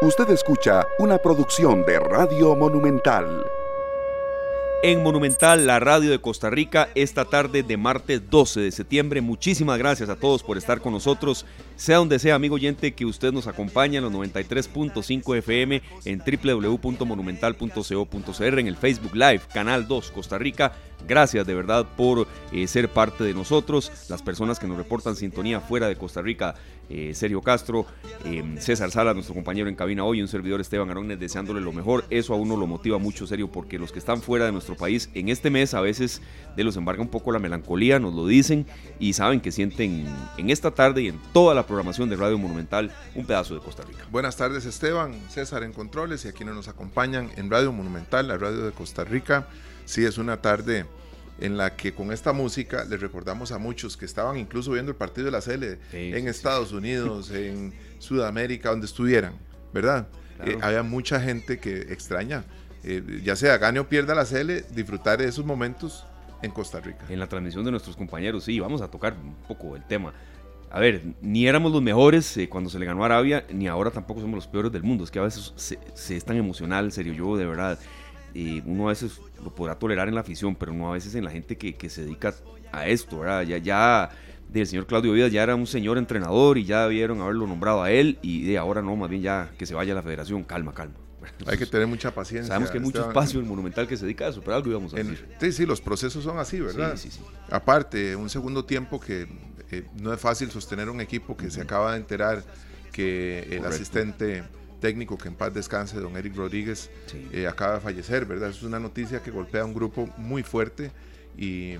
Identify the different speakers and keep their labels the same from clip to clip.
Speaker 1: Usted escucha una producción de Radio Monumental.
Speaker 2: En Monumental, la radio de Costa Rica, esta tarde de martes 12 de septiembre. Muchísimas gracias a todos por estar con nosotros. Sea donde sea, amigo oyente, que usted nos acompaña en los 93.5 FM en www.monumental.co.cr, en el Facebook Live, Canal 2 Costa Rica Gracias de verdad por eh, ser parte de nosotros, las personas que nos reportan sintonía fuera de Costa Rica, eh, Sergio Castro, eh, César Sala, nuestro compañero en cabina hoy, un servidor Esteban Arones deseándole lo mejor. Eso a uno lo motiva mucho, Sergio, porque los que están fuera de nuestro país en este mes a veces de los embarga un poco la melancolía, nos lo dicen y saben que sienten en esta tarde y en toda la programación de Radio Monumental un pedazo de Costa Rica.
Speaker 3: Buenas tardes Esteban, César en Controles y a quienes nos acompañan en Radio Monumental, la radio de Costa Rica. Sí, es una tarde en la que con esta música les recordamos a muchos que estaban incluso viendo el partido de la CL en Estados Unidos, en Sudamérica, donde estuvieran, ¿verdad? Eh, había mucha gente que extraña, eh, ya sea gane o pierda la CL, disfrutar de esos momentos en Costa Rica.
Speaker 2: En la transmisión de nuestros compañeros, sí, vamos a tocar un poco el tema. A ver, ni éramos los mejores eh, cuando se le ganó a Arabia, ni ahora tampoco somos los peores del mundo. Es que a veces se, se es tan emocional, serio, yo de verdad uno a veces lo podrá tolerar en la afición, pero no a veces en la gente que, que se dedica a esto, ¿verdad? Ya, ya del señor Claudio Vidas ya era un señor entrenador y ya vieron haberlo nombrado a él y de ahora no, más bien ya que se vaya a la federación, calma, calma.
Speaker 3: hay que tener mucha paciencia.
Speaker 2: Sabemos que hay mucho espacio en Monumental que se dedica a eso, pero algo íbamos a decir.
Speaker 3: sí, sí, los procesos son así, ¿verdad? Sí, sí, sí. Aparte, un segundo tiempo que eh, no es fácil sostener un equipo que se acaba de enterar que el asistente técnico que en paz descanse, don Eric Rodríguez, eh, acaba de fallecer, ¿verdad? Es una noticia que golpea a un grupo muy fuerte y,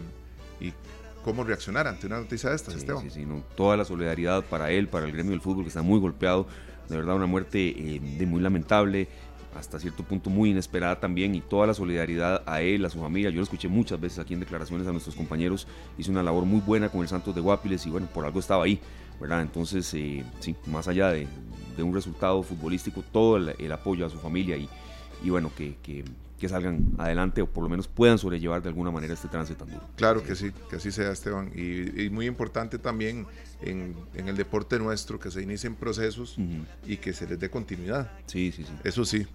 Speaker 3: cómo reaccionar ante una noticia de estas, Esteban.
Speaker 2: Sí, sí, toda la solidaridad para él, para el gremio del fútbol que está muy golpeado, de verdad una muerte eh, de muy lamentable, hasta cierto punto muy inesperada también y toda la solidaridad a él, a su familia. Yo lo escuché muchas veces aquí en declaraciones a nuestros compañeros, hizo una labor muy buena con el Santos de Guapiles y bueno, por algo estaba ahí, ¿verdad? Entonces, eh, sí, más allá de, de un resultado futbolístico, todo el, apoyo a su familia y, y bueno, que, que, que, salgan adelante o por lo menos puedan sobrellevar de alguna manera este trance tan duro.
Speaker 3: Claro que sí, que así sea Esteban. Y, muy importante también en, en, el deporte nuestro que se inicien procesos y que se les dé continuidad.
Speaker 2: Sí, sí, sí.
Speaker 3: Eso sí,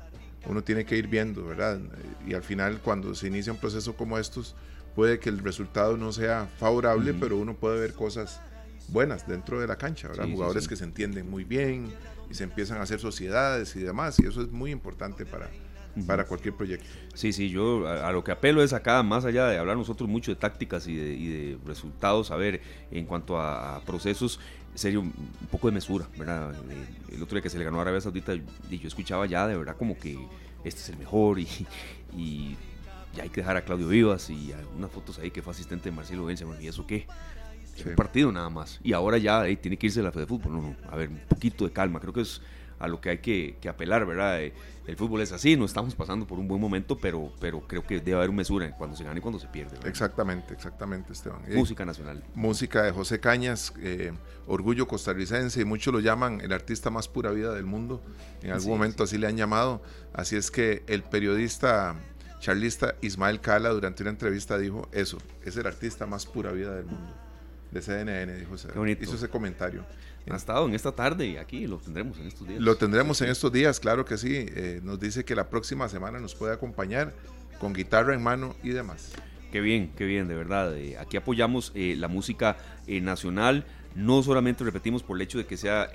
Speaker 3: uno tiene que ir viendo, ¿verdad? Y al final cuando se inicia un proceso como estos, puede que el resultado no sea favorable, pero uno puede ver cosas buenas dentro de la cancha, ¿verdad? Jugadores que se entienden muy bien, y se empiezan a hacer sociedades y demás, y eso es muy importante para, para cualquier proyecto.
Speaker 2: Sí, sí, yo a, lo que apelo es acá, más allá de hablar nosotros mucho de tácticas y de, resultados, a ver, en cuanto a, procesos, serio, un poco de mesura, ¿verdad? El otro día que se le ganó a Arabia Saudita, y yo escuchaba ya de verdad como que este es el mejor y, y ya hay que dejar a Claudio Vivas y unas fotos ahí que fue asistente de Marcelo Vence, ¿y eso qué? un partido nada más. Y ahora ya tiene que irse la fe de fútbol. No, no, a ver, un poquito de calma. Creo que es a lo que hay que, apelar, ¿verdad? Eh, el fútbol es así, no estamos pasando por un buen momento, pero, pero creo que debe haber un mesura cuando se gana y cuando se pierde.
Speaker 3: Exactamente, exactamente, Esteban.
Speaker 2: Música nacional.
Speaker 3: Música de José Cañas, eh, orgullo costarricense, y muchos lo llaman el artista más pura vida del mundo. En algún momento así le han llamado. Así es que el periodista charlista Ismael Cala durante una entrevista dijo eso, es el artista más pura vida del mundo de CNN, dijo, hizo ese comentario.
Speaker 2: Ha estado en esta tarde y aquí lo tendremos en estos días.
Speaker 3: Lo tendremos en estos días, claro que sí. Eh, nos dice que la próxima semana nos puede acompañar con guitarra en mano y demás.
Speaker 2: Qué bien, qué bien, de verdad. Eh, aquí apoyamos eh, la música nacional, no solamente repetimos por el hecho de que sea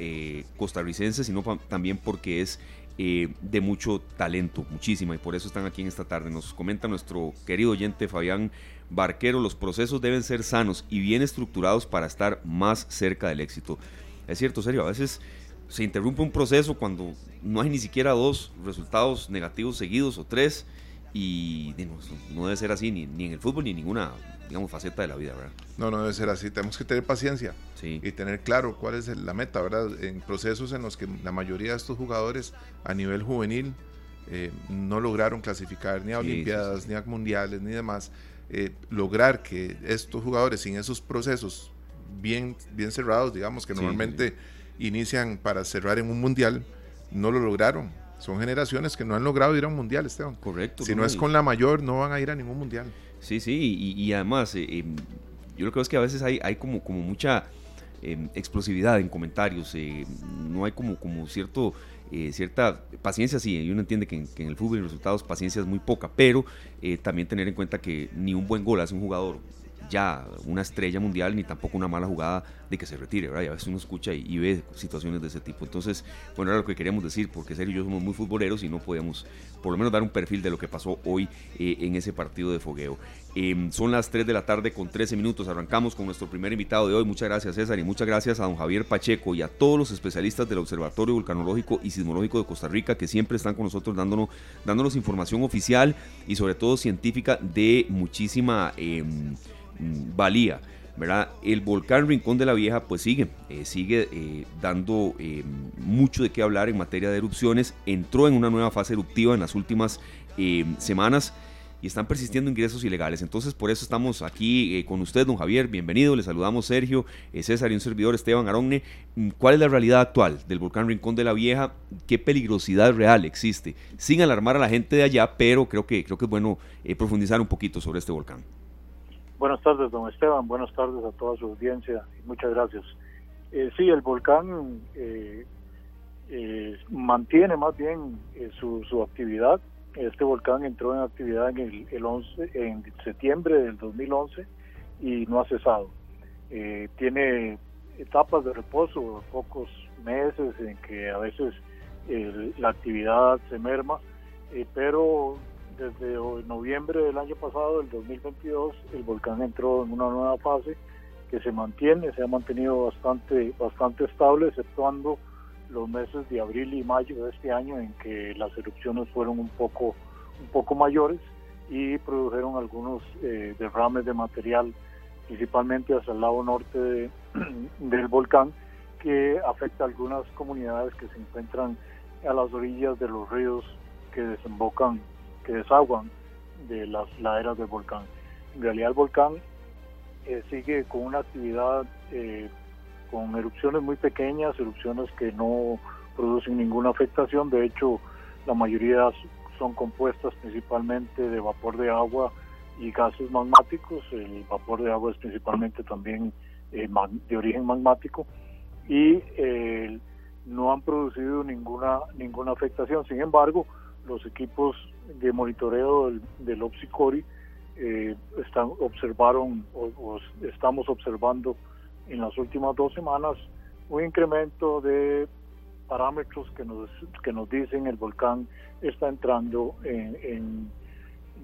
Speaker 2: costarricense, sino también porque es de mucho talento, muchísima, y por eso están aquí en esta tarde. Nos comenta nuestro querido oyente Fabián Barquero, los procesos deben ser sanos y bien estructurados para estar más cerca del éxito. Es cierto, serio, a veces se interrumpe un proceso cuando no hay ni siquiera dos resultados negativos seguidos o tres y no, debe ser así ni, en el fútbol ni en ninguna digamos faceta de la vida, ¿verdad?
Speaker 3: No, no debe ser así. Tenemos que tener paciencia y tener claro cuál es la meta, ¿verdad? En procesos en los que la mayoría de estos jugadores a nivel juvenil eh, no lograron clasificar ni a Olimpiadas, ni a Mundiales, ni demás. Eh, lograr que estos jugadores sin esos procesos bien, bien cerrados, digamos, que normalmente inician para cerrar en un mundial, no lo lograron. Son generaciones que no han logrado ir a un mundial, Esteban.
Speaker 2: Correcto.
Speaker 3: Si no, es con la mayor, no van a ir a ningún mundial.
Speaker 2: Sí, sí, y, además, eh, em, yo lo que creo es que a veces hay, hay como, como mucha em, explosividad en comentarios, no hay como, como cierto eh, cierta paciencia, sí, uno entiende que en, el fútbol y resultados paciencia es muy poca, pero también tener en cuenta que ni un buen gol hace un jugador ya una estrella mundial ni tampoco una mala jugada de que se retire, ¿verdad? Y a veces uno escucha y, ve situaciones de ese tipo. Entonces, bueno, era lo que queríamos decir, porque Sergio y yo somos muy futboleros y no podíamos por lo menos dar un perfil de lo que pasó hoy eh, en ese partido de fogueo. Em, son las 3 de la tarde con 13 minutos. Arrancamos con nuestro primer invitado de hoy. Muchas gracias, César, y muchas gracias a don Javier Pacheco y a todos los especialistas del Observatorio Vulcanológico y Sismológico de Costa Rica que siempre están con nosotros dándonos, dándonos información oficial y sobre todo científica de muchísima... Mm, valía. ¿verdad? El volcán Rincón de la Vieja pues sigue, eh, sigue eh, dando eh, mucho de qué hablar en materia de erupciones. Entró en una nueva fase eruptiva en las últimas semanas y están persistiendo ingresos ilegales. Entonces por eso estamos aquí con usted, don Javier. Bienvenido, le saludamos Sergio, César y un servidor Esteban Aronne. Mm, ¿Cuál es la realidad actual del volcán Rincón de la Vieja? ¿Qué peligrosidad real existe? Sin alarmar a la gente de allá, pero creo que, creo que es bueno profundizar un poquito sobre este volcán.
Speaker 4: Buenas tardes, don Esteban. Buenas tardes a toda su audiencia muchas gracias. Eh, sí, el volcán eh, eh, mantiene más bien su, su actividad. Este volcán entró en actividad en el, el 11, en septiembre del 2011 y no ha cesado. tiene etapas de reposo, pocos meses en que a veces la actividad se merma, pero desde noviembre del año pasado, el 2022, el volcán entró en una nueva fase que se mantiene, se ha mantenido bastante, bastante estable, exceptuando los meses de abril y mayo de este año en que las erupciones fueron un poco, un poco mayores y produjeron algunos eh, derrames de material, principalmente hacia el lado norte del volcán, que afecta a algunas comunidades que se encuentran a las orillas de los ríos que desembocan desaguan de las laderas del volcán. En realidad el volcán eh, sigue con una actividad eh, con erupciones muy pequeñas, erupciones que no producen ninguna afectación, de hecho la mayoría son compuestas principalmente de vapor de agua y gases magmáticos, el vapor de agua es principalmente también eh, de origen magmático y no han producido ninguna ninguna afectación. Sin embargo, los equipos de monitoreo del, del OPSICORI eh, están, observaron o, estamos observando en las últimas dos semanas un incremento de parámetros que nos, que nos dicen el volcán está entrando en,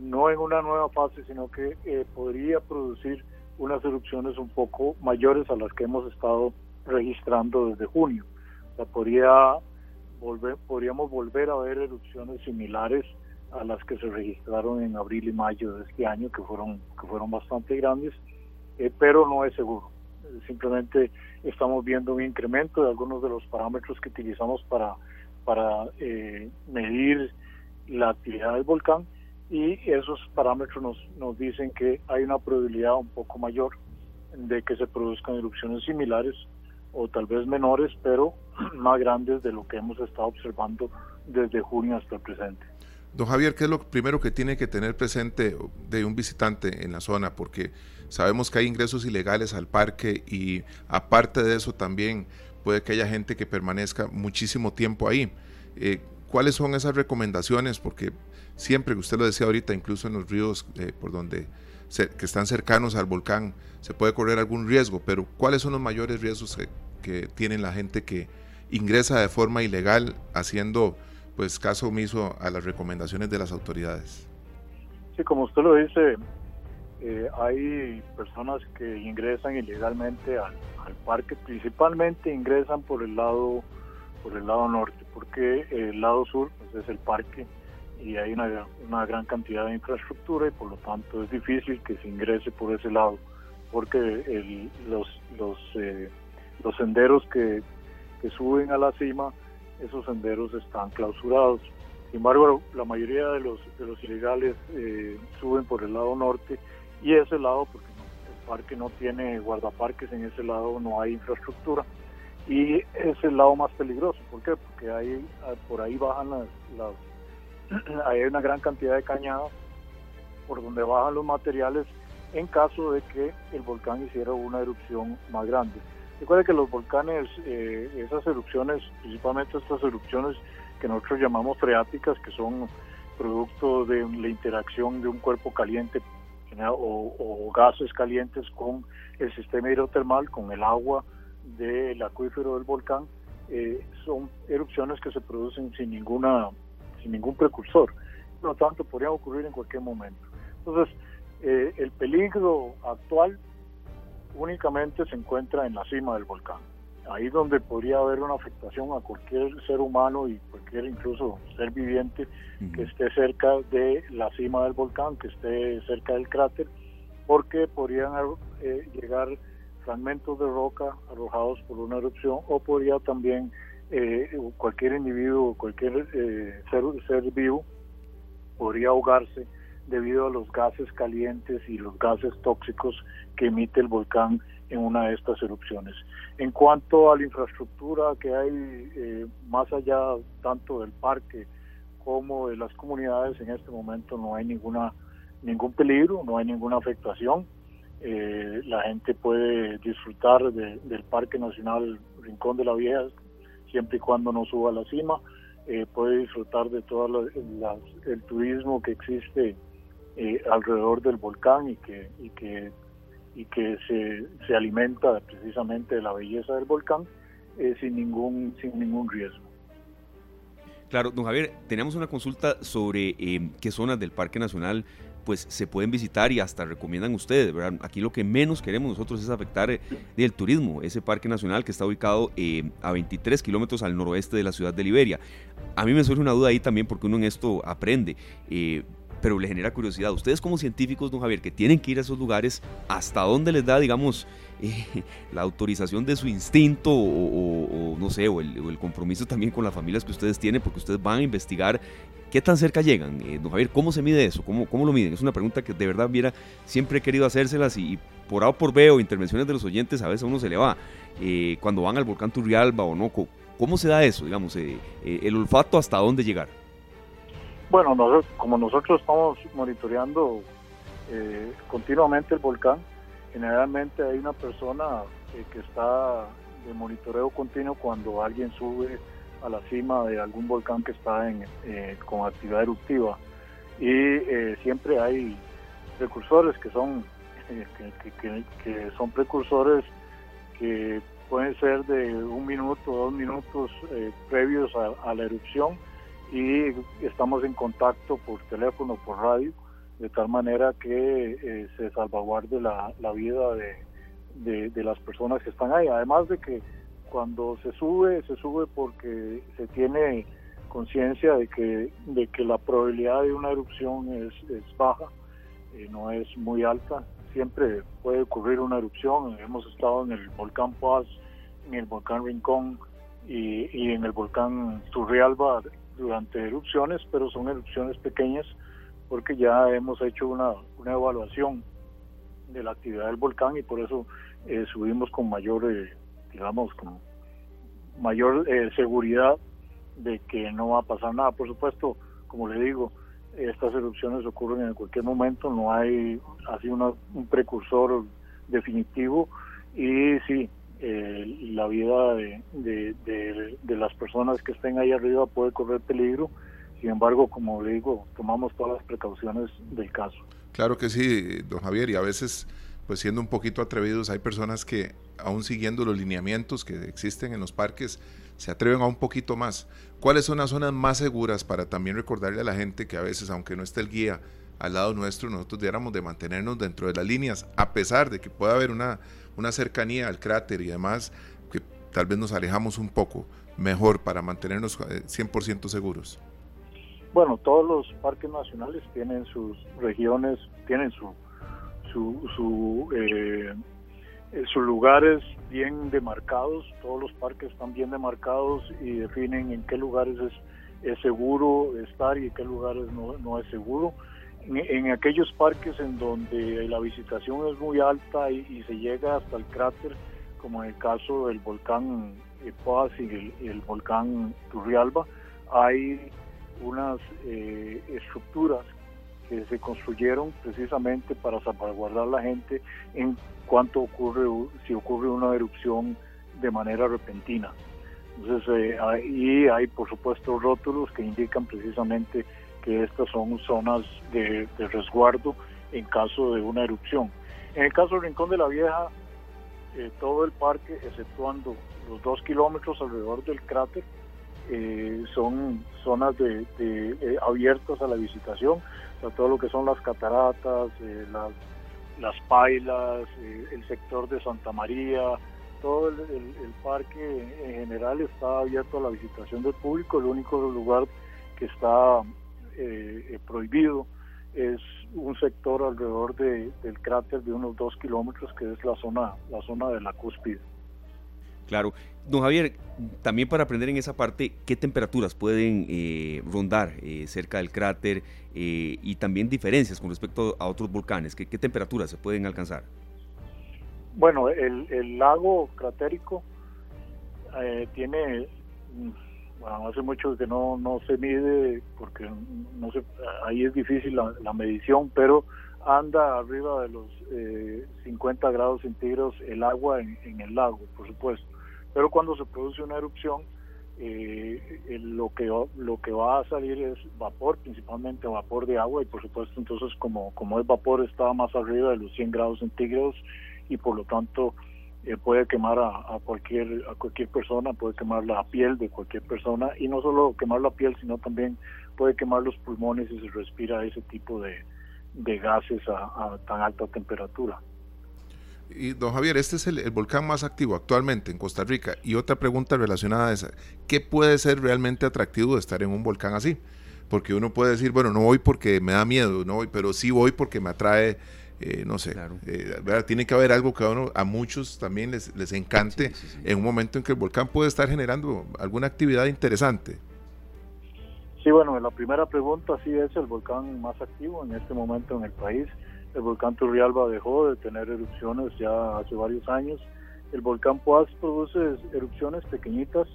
Speaker 4: no en una nueva fase, sino que eh, podría producir unas erupciones un poco mayores a las que hemos estado registrando desde junio. O podría volver, podríamos volver a ver erupciones similares a las que se registraron en abril y mayo de este año, que fueron, que fueron bastante grandes, eh, pero no es seguro. Simplemente estamos viendo un incremento de algunos de los parámetros que utilizamos para, para eh, medir la actividad del volcán y esos parámetros nos, nos dicen que hay una probabilidad un poco mayor de que se produzcan erupciones similares o tal vez menores, pero más grandes de lo que hemos estado observando desde junio hasta el presente.
Speaker 3: Don Javier, ¿qué es lo primero que tiene que tener presente de un visitante en la zona? Porque sabemos que hay ingresos ilegales al parque y aparte de eso también puede que haya gente que permanezca muchísimo tiempo ahí. Eh, ¿Cuáles son esas recomendaciones? Porque siempre, usted lo decía ahorita, incluso en los ríos eh, por donde que están cercanos al volcán, se puede correr algún riesgo, pero ¿cuáles son los mayores riesgos que, que tiene la gente que ingresa de forma ilegal haciendo pues caso omiso a las recomendaciones de las autoridades.
Speaker 4: Sí, como usted lo dice, eh, hay personas que ingresan ilegalmente al, parque, principalmente ingresan por el lado por el lado norte, porque el lado sur pues, es el parque y hay una, una gran cantidad de infraestructura y por lo tanto es difícil que se ingrese por ese lado, porque el, los los eh, los senderos que, que suben a la cima esos senderos están clausurados. Sin embargo, la mayoría de los, ilegales eh, suben por el lado norte y ese lado, porque el parque no tiene guardaparques, en ese lado no hay infraestructura y es el lado más peligroso. ¿Por qué? Porque ahí, por ahí bajan las, las hay una gran cantidad de cañadas por donde bajan los materiales en caso de que el volcán hiciera una erupción más grande. Recuerde que los volcanes, eh, esas erupciones, principalmente estas erupciones que nosotros llamamos freáticas, que son producto de la interacción de un cuerpo caliente o, gases calientes con el sistema hidrotermal, con el agua del acuífero del volcán, eh, son erupciones que se producen sin ninguna sin ningún precursor. Por lo tanto, podría ocurrir en cualquier momento. Entonces, eh, el peligro actual únicamente se encuentra en la cima del volcán. Ahí donde podría haber una afectación a cualquier ser humano y cualquier incluso ser viviente que esté cerca de la cima del volcán, que esté cerca del cráter, porque podrían eh, llegar fragmentos de roca arrojados por una erupción o podría también eh, cualquier individuo, cualquier eh, ser, ser vivo podría ahogarse debido a los gases calientes y los gases tóxicos que emite el volcán en una de estas erupciones. En cuanto a la infraestructura que hay eh, más allá tanto del parque como de las comunidades, en este momento no hay ninguna ningún peligro, no hay ninguna afectación. Eh, la gente puede disfrutar del Parque Nacional Rincón de la Vieja siempre y cuando no suba a la cima. Eh, puede disfrutar de todo el turismo que existe eh, alrededor del volcán y que, y que, y que se, se alimenta precisamente de la belleza del volcán eh, sin, ningún, sin ningún riesgo.
Speaker 2: Claro, don Javier, tenemos una consulta sobre eh, qué zonas del Parque Nacional pues se pueden visitar y hasta recomiendan ustedes, ¿verdad? Aquí lo que menos queremos nosotros es afectar el turismo, ese parque nacional que está ubicado a 23 kilómetros al noroeste de la ciudad de Liberia. A mí me surge una duda ahí también porque uno en esto aprende pero le genera curiosidad. Ustedes como científicos, don Javier, que tienen que ir a esos lugares, ¿hasta dónde les da, digamos, eh, la autorización de su instinto o, no sé, o el, compromiso también con las familias que ustedes tienen, porque ustedes van a investigar qué tan cerca llegan? Eh, don Javier, ¿cómo se mide eso? ¿Cómo, ¿Cómo lo miden? Es una pregunta que de verdad, viera, siempre he querido hacérselas y, por A o por B o intervenciones de los oyentes, a veces a uno se le va. Eh, cuando van al volcán Turrialba o no, ¿cómo se da eso? Digamos, el olfato hasta dónde llegar.
Speaker 4: Bueno, nosotros, como nosotros estamos monitoreando eh, continuamente el volcán, generalmente hay una persona eh, que está de monitoreo continuo cuando alguien sube a la cima de algún volcán que está en, eh, con actividad eruptiva. Y siempre hay precursores que son que, son precursores que pueden ser de un minuto dos minutos previos a la erupción y estamos en contacto por teléfono, por radio, de tal manera que eh, se salvaguarde la, vida de, de, las personas que están ahí. Además de que cuando se sube, se sube porque se tiene conciencia de que, de que la probabilidad de una erupción es, baja, eh, no es muy alta. Siempre puede ocurrir una erupción. Hemos estado en el volcán Paz, en el volcán Rincón y, y en el volcán Turrialba durante erupciones, pero son erupciones pequeñas porque ya hemos hecho una, una evaluación de la actividad del volcán y por eso eh, subimos con mayor, eh, digamos, con mayor eh, seguridad de que no va a pasar nada. Por supuesto, como le digo, estas erupciones ocurren en cualquier momento, no hay así un precursor definitivo y sí, eh, la vida de, las personas que estén ahí arriba puede correr peligro. Sin embargo, como le digo, tomamos todas las precauciones del caso.
Speaker 3: Claro que sí, don Javier, y a veces, pues siendo un poquito atrevidos, hay personas que, aún siguiendo los lineamientos que existen en los parques, se atreven a un poquito más. ¿Cuáles son las zonas más seguras para también recordarle a la gente que a veces, aunque no esté el guía al lado nuestro, nosotros diéramos de mantenernos dentro de las líneas, a pesar de que pueda haber una una cercanía al cráter y además que tal vez nos alejamos un poco mejor para mantenernos 100% eh, seguros?
Speaker 4: Bueno, todos los parques nacionales tienen sus regiones, tienen su, su, su eh, eh, sus lugares bien demarcados, todos los parques están bien demarcados y definen en qué lugares es, es seguro estar y en qué lugares no, no es seguro en, aquellos parques en donde la visitación es muy alta y, se llega hasta el cráter, como en el caso del volcán Paz y el, volcán Turrialba, hay unas eh, estructuras que se construyeron precisamente para salvaguardar la gente en cuanto ocurre si ocurre una erupción de manera repentina. Entonces, eh, ahí hay por supuesto rótulos que indican precisamente que estas son zonas de, resguardo en caso de una erupción. En el caso del Rincón de la Vieja, eh, todo el parque, exceptuando los dos kilómetros alrededor del cráter, eh, son zonas de, eh, abiertas a la visitación, o todo lo que son las cataratas, las pailas, el sector de Santa María, todo el, parque en general está abierto a la visitación del público, el único lugar que está prohibido es un sector alrededor del cráter de unos dos kilómetros que es la zona la zona de la cúspide
Speaker 2: Claro. Don Javier, también para aprender en esa parte, ¿qué temperaturas pueden eh, rondar eh, cerca del cráter eh, y también diferencias con respecto a otros volcanes? ¿Qué, temperaturas se pueden alcanzar?
Speaker 4: Bueno, el, lago cratérico tiene, hace mucho que no, no se mide porque no se, ahí es difícil la, medición, pero anda arriba de los 50 grados centígrados el agua en el lago, por supuesto. Pero cuando se produce una erupción, eh, lo que lo que va a salir es vapor, principalmente vapor de agua y por supuesto entonces como como es vapor está más arriba de los 100 grados centígrados y por lo tanto eh, puede quemar a, cualquier a cualquier persona, puede quemar la piel de cualquier persona y no solo quemar la piel sino también puede quemar los pulmones si se respira ese tipo de, gases a tan alta temperatura.
Speaker 3: Y don Javier, este es el, volcán más activo actualmente en Costa Rica. Y otra pregunta relacionada a esa, ¿qué puede ser realmente atractivo de estar en un volcán así? Porque uno puede decir, bueno, no voy porque me da miedo, no voy, pero sí voy porque me atrae, eh, no sé, eh, tiene que haber algo que a, uno, a muchos también les, les encante en un momento en que el volcán puede estar generando alguna actividad interesante.
Speaker 4: Sí, bueno, la primera pregunta sí es el volcán más activo en este momento en el país el volcán Turrialba dejó de tener erupciones ya hace varios años. El volcán Poás produce erupciones pequeñitas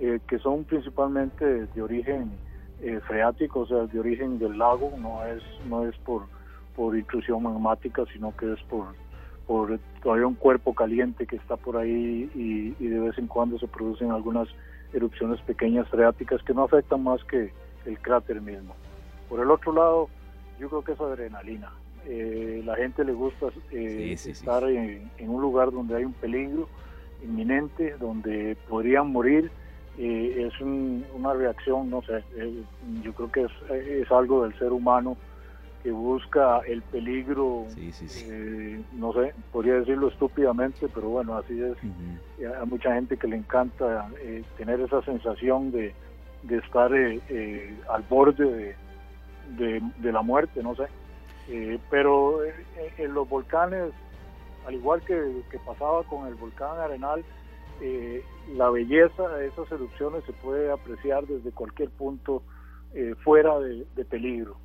Speaker 4: eh, que son principalmente de origen eh, freático, o sea, de origen del lago, no es no es por por intrusión magmática, sino que es por por todavía un cuerpo caliente que está por ahí y, y de vez en cuando se producen algunas erupciones pequeñas freáticas que no afectan más que el cráter mismo. Por el otro lado, yo creo que es adrenalina eh, la gente le gusta eh, estar en, un lugar donde hay un peligro inminente, donde podrían morir. Eh, es una reacción, no sé, yo creo que es, algo del ser humano que busca el peligro, no sé, podría decirlo estúpidamente, pero bueno, así es. Hay mucha gente que le encanta tener esa sensación de, estar al borde de la muerte, no sé. Eh, pero eh, en, los volcanes, al igual que, pasaba con el volcán Arenal, eh, la belleza de esas erupciones se puede apreciar desde cualquier punto fuera de, peligro.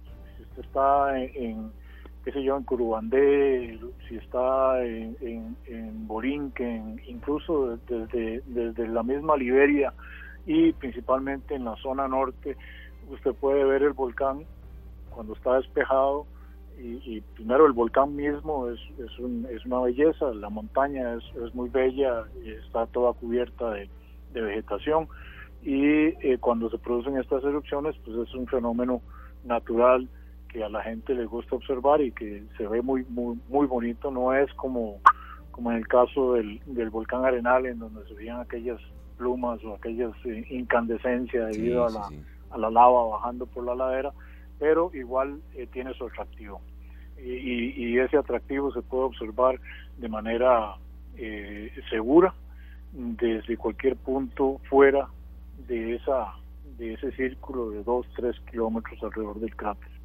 Speaker 4: Está en, qué sé yo, en Curubandé, si está en, en, Borinquen, incluso desde, desde la misma Liberia y principalmente en la zona norte, usted puede ver el volcán cuando está despejado y, primero el volcán mismo es, es, un, es una belleza, la montaña es, es, muy bella, está toda cubierta de, vegetación y eh, cuando se producen estas erupciones pues es un fenómeno natural que a la gente le gusta observar y que se ve muy muy muy bonito, no es como como en el caso del, del volcán Arenal en donde se veían aquellas plumas o aquellas eh, incandescencias debido a, la, a la lava bajando por la ladera, pero igual eh, tiene su atractivo. Y, ese atractivo se puede observar de manera eh, segura desde cualquier punto fuera de esa de ese círculo de 2, 3 kilómetros alrededor del cráter.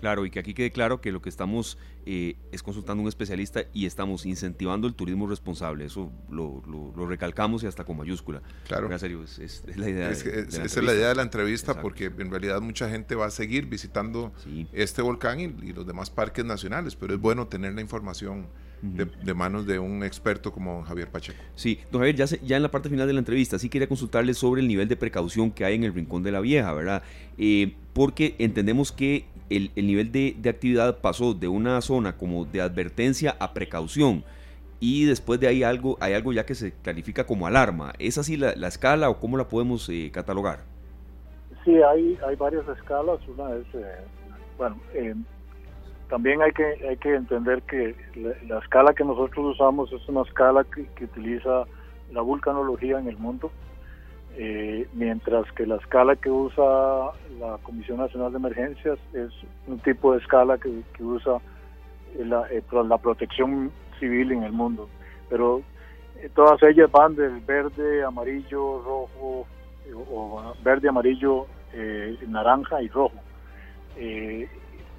Speaker 2: Claro, y que aquí quede claro que lo que estamos eh, es consultando a un especialista y estamos incentivando el turismo responsable. Eso lo, recalcamos y hasta con mayúscula.
Speaker 3: Claro.
Speaker 2: En serio, es, la idea.
Speaker 3: Es de, esa es la idea de la entrevista porque en realidad mucha gente va a seguir visitando este volcán y, los demás parques nacionales, pero es bueno tener la información de, manos de un experto como Javier Pacheco.
Speaker 2: Sí, don Javier, ya, ya en la parte final de la entrevista, sí quería consultarle sobre el nivel de precaución que hay en el Rincón de la Vieja, ¿verdad? Eh, porque entendemos que el, nivel de, actividad pasó de una zona como de advertencia a precaución y después de ahí algo, hay algo ya que se califica como alarma. ¿Es así la, escala o cómo la podemos eh, catalogar?
Speaker 4: Sí, hay, hay varias escalas. Una es, eh, bueno, eh, también hay que, hay que entender que la, escala que nosotros usamos es una escala que, utiliza la vulcanología en el mundo, eh, mientras que la escala que usa la Comisión Nacional de Emergencias es un tipo de escala que, usa la, eh, la, protección civil en el mundo. Pero eh, todas ellas van del verde, amarillo, rojo, o verde, amarillo, naranja y rojo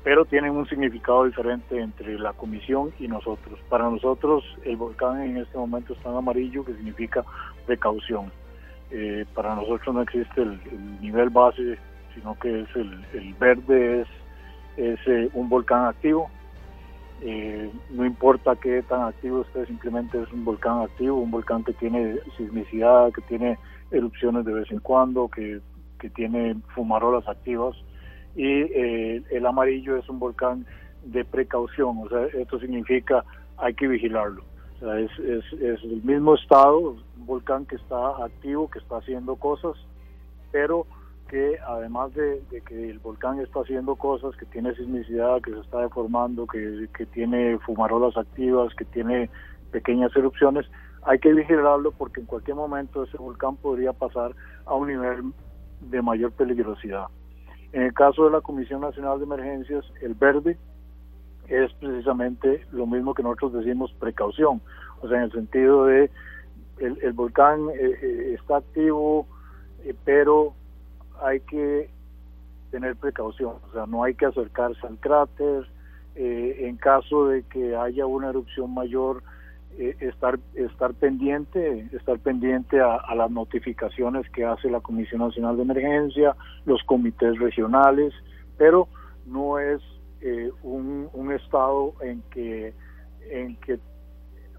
Speaker 4: pero tienen un significado diferente entre la comisión y nosotros. Para nosotros el volcán en este momento está en amarillo, que significa precaución. Eh, para nosotros no existe el, nivel base, sino que es el, verde es, eh, un volcán activo. Eh, no importa qué tan activo esté, simplemente es un volcán activo, un volcán que tiene sismicidad, que tiene erupciones de vez en cuando, que, que tiene fumarolas activas y eh, el amarillo es un volcán de precaución, o sea, esto significa hay que vigilarlo. O sea, es, es, el mismo estado, un volcán que está activo, que está haciendo cosas, pero que además de, que el volcán está haciendo cosas, que tiene sismicidad, que se está deformando, que, que tiene fumarolas activas, que tiene pequeñas erupciones, hay que vigilarlo porque en cualquier momento ese volcán podría pasar a un nivel de mayor peligrosidad. En el caso de la Comisión Nacional de Emergencias, el verde es precisamente lo mismo que nosotros decimos precaución, o sea, en el sentido de el, volcán eh, eh, está activo, eh, pero hay que tener precaución, o sea, no hay que acercarse al cráter, en caso de que haya una erupción mayor, eh, estar estar pendiente estar pendiente a, las notificaciones que hace la Comisión Nacional de Emergencia los comités regionales pero no es eh, un, un, estado en que en que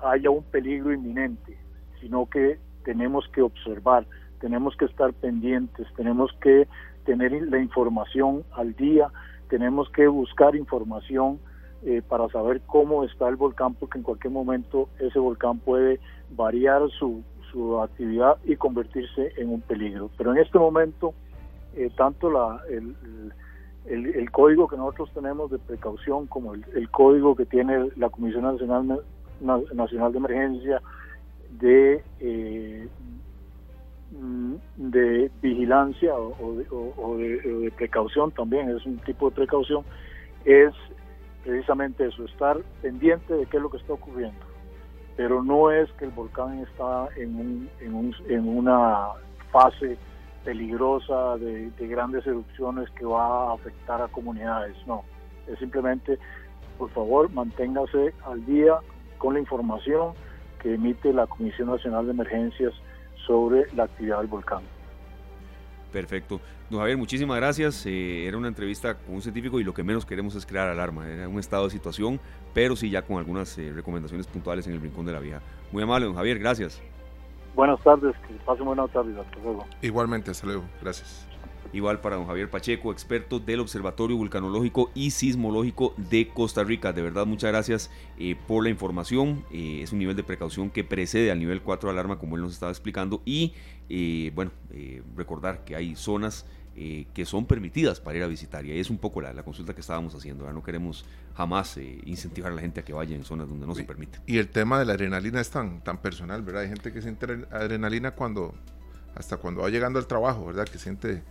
Speaker 4: haya un peligro inminente sino que tenemos que observar tenemos que estar pendientes tenemos que tener la información al día tenemos que buscar información eh, para saber cómo está el volcán, porque en cualquier momento ese volcán puede variar su, su actividad y convertirse en un peligro. Pero en este momento, eh, tanto la, el, el, código que nosotros tenemos de precaución como el, código que tiene la Comisión Nacional, Nacional de Emergencia de, eh, de vigilancia o, de, o de precaución también, es un tipo de precaución, es precisamente eso, estar pendiente de qué es lo que está ocurriendo. Pero no es que el volcán está en, un, en, un, en una fase peligrosa de, grandes erupciones que va a afectar a comunidades, no. Es simplemente, por favor, manténgase al día con la información que emite la Comisión Nacional de Emergencias sobre la actividad del volcán.
Speaker 2: Perfecto. Don Javier, muchísimas gracias. Eh, era una entrevista con un científico y lo que menos queremos es crear alarma. Era un estado de situación, pero sí ya con algunas eh, recomendaciones puntuales en el Rincón de la Vieja. Muy amable, don Javier, gracias.
Speaker 4: Buenas tardes, que pasen buenas tardes. Hasta luego.
Speaker 3: Igualmente, hasta luego. Gracias.
Speaker 2: Igual para don Javier Pacheco, experto del Observatorio Vulcanológico y Sismológico de Costa Rica. De verdad, muchas gracias eh, por la información. es un nivel de precaución que precede al nivel 4 de alarma, como él nos estaba explicando. Y bueno, recordar que hay zonas eh, que son permitidas para ir a visitar. Y ahí es un poco la, consulta que estábamos haciendo. No queremos jamás eh, incentivar a la gente a que vaya en zonas donde no se permite.
Speaker 3: Y el tema de la adrenalina es tan, tan personal, ¿verdad? Hay gente que siente adrenalina cuando, hasta cuando va llegando al trabajo, ¿verdad? Que siente,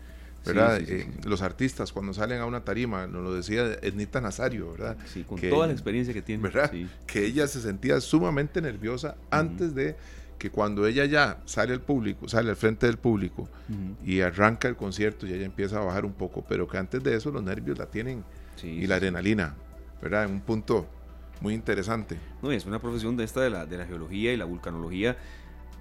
Speaker 3: ¿verdad? Eh, los artistas cuando salen a una tarima, nos lo decía Ednita Nazario, ¿verdad?
Speaker 2: Sí, con toda la experiencia que tiene.
Speaker 3: ¿Verdad? Que ella se sentía sumamente nerviosa antes de que cuando ella ya sale al público, sale al frente del público y arranca el concierto y ella empieza a bajar un poco, pero que antes de eso los nervios la tienen y la adrenalina, ¿verdad? En un punto muy interesante.
Speaker 2: No, es una profesión de esta de la, de la geología y la vulcanología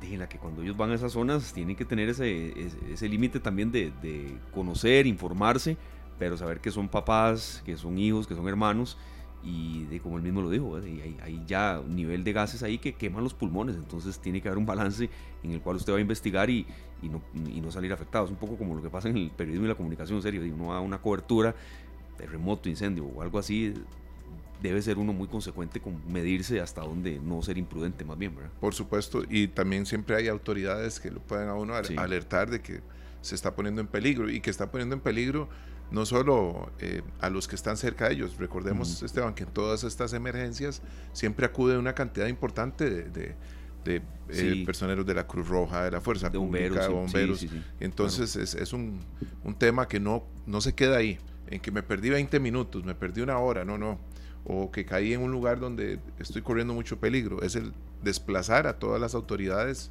Speaker 2: en la que cuando ellos van a esas zonas tienen que tener ese, ese, límite también de, de, conocer, informarse, pero saber que son papás, que son hijos, que son hermanos y de, como él mismo lo dijo, hay, hay, ya un nivel de gases ahí que queman los pulmones, entonces tiene que haber un balance en el cual usted va a investigar y, y, no, y no, salir afectado. Es un poco como lo que pasa en el periodismo y la comunicación, en serio, si uno da una cobertura de remoto, incendio o algo así, debe ser uno muy consecuente con medirse hasta dónde no ser imprudente más bien, ¿verdad?
Speaker 3: Por supuesto, y también siempre hay autoridades que lo pueden a uno alertar de que se está poniendo en peligro y que está poniendo en peligro no solo eh, a los que están cerca de ellos. Recordemos, Esteban, que en todas estas emergencias siempre acude una cantidad importante de, de, eh, personeros de la Cruz Roja, de la Fuerza de Pública, bomberos, de bomberos. Entonces es, es un, un, tema que no, no se queda ahí, en que me perdí 20 minutos, me perdí una hora, no, no. O que caí en un lugar donde estoy corriendo mucho peligro. Es el desplazar a todas las autoridades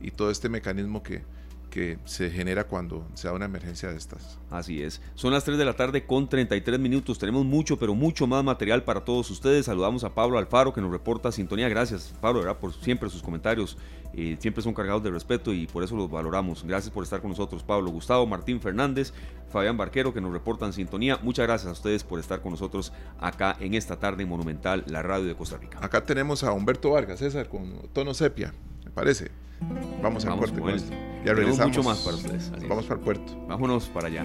Speaker 3: y todo este mecanismo que, que se genera cuando se da una emergencia de estas.
Speaker 2: Así es. Son las 3 de la tarde con 33 minutos. Tenemos mucho, pero mucho más material para todos ustedes. Saludamos a Pablo Alfaro que nos reporta sintonía. Gracias, Pablo, ¿verdad? por siempre sus comentarios. Eh, siempre son cargados de respeto y por eso los valoramos. Gracias por estar con nosotros, Pablo. Gustavo Martín Fernández, Fabián Barquero que nos reportan sintonía. Muchas gracias a ustedes por estar con nosotros acá en esta tarde Monumental, la radio de Costa Rica.
Speaker 3: Acá tenemos a Humberto Vargas, César, con tono sepia, parece. Vamos al puerto con esto.
Speaker 2: Ya regresamos. mucho más para ustedes.
Speaker 3: Vamos para el puerto.
Speaker 2: Vámonos para allá.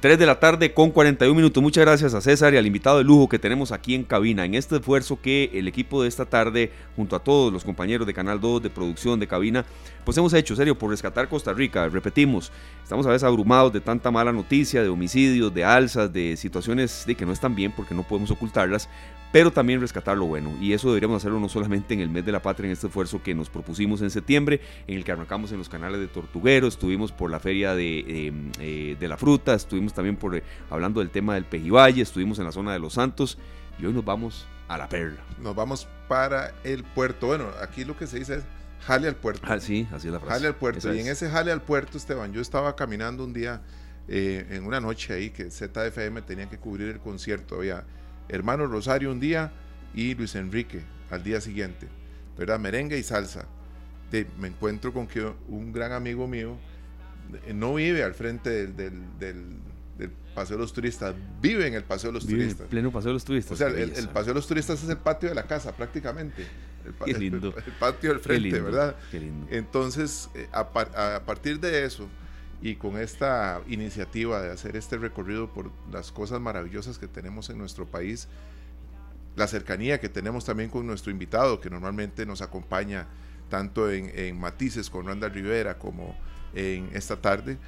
Speaker 2: 3 de la tarde con 41 minutos. Muchas gracias a César y al invitado de lujo que tenemos aquí en cabina. En este esfuerzo que el equipo de esta tarde, junto a todos los compañeros de Canal 2, de producción, de cabina, pues hemos hecho, serio, por rescatar Costa Rica. Repetimos, estamos a veces abrumados de tanta mala noticia, de homicidios, de alzas, de situaciones de que no están bien porque no podemos ocultarlas, pero también rescatar lo bueno. Y eso deberíamos hacerlo no solamente en el mes de la patria, en este esfuerzo que nos propusimos en septiembre, en el que arrancamos en los canales de Tortuguero, estuvimos por la feria de, eh, de la fruta, estuvimos también por eh, hablando del tema del Pejivalle, estuvimos en la zona de Los Santos y hoy nos vamos a la perla.
Speaker 3: Nos vamos para el puerto. Bueno, aquí lo que se dice es jale al puerto.
Speaker 2: Ah, sí, así es la frase.
Speaker 3: Jale al puerto. y en ese jale al puerto, Esteban, yo estaba caminando un día, eh, en una noche ahí, que ZFM tenía que cubrir el concierto. Había hermano Rosario un día y Luis Enrique al día siguiente, ¿verdad? Merengue y salsa. De, me encuentro con que un gran amigo mío eh, no vive al frente del, del, Paseo de los Turistas, vive en el Paseo de los Turistas.
Speaker 2: En pleno Paseo de los Turistas.
Speaker 3: O sea, el, Paseo de los Turistas es el patio de la casa prácticamente. El,
Speaker 2: Qué lindo.
Speaker 3: El, patio del frente, ¿verdad?
Speaker 2: Qué lindo.
Speaker 3: Entonces, eh, a, a partir de eso, y con esta iniciativa de hacer este recorrido por las cosas maravillosas que tenemos en nuestro país, la cercanía que tenemos también con nuestro invitado, que normalmente nos acompaña tanto en, Matices con Randa Rivera como en esta tarde,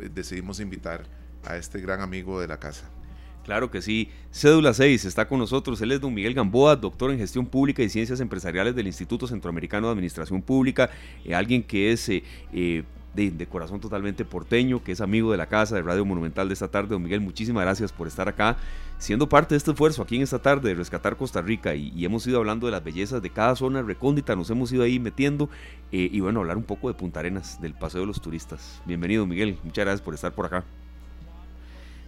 Speaker 3: eh, decidimos invitar a este gran amigo de la casa.
Speaker 2: Claro que sí. Cédula 6 está con nosotros. Él es don Miguel Gamboa, doctor en gestión pública y ciencias empresariales del Instituto Centroamericano de Administración Pública. Eh, alguien que es eh, de, corazón totalmente porteño, que es amigo de la casa de Radio Monumental de esta tarde. Don Miguel, muchísimas gracias por estar acá, siendo parte de este esfuerzo aquí en esta tarde de rescatar Costa Rica. Y, hemos ido hablando de las bellezas de cada zona recóndita, nos hemos ido ahí metiendo. Eh, y bueno, hablar un poco de Punta Arenas, del Paseo de los Turistas. Bienvenido, Miguel, muchas gracias por estar por acá.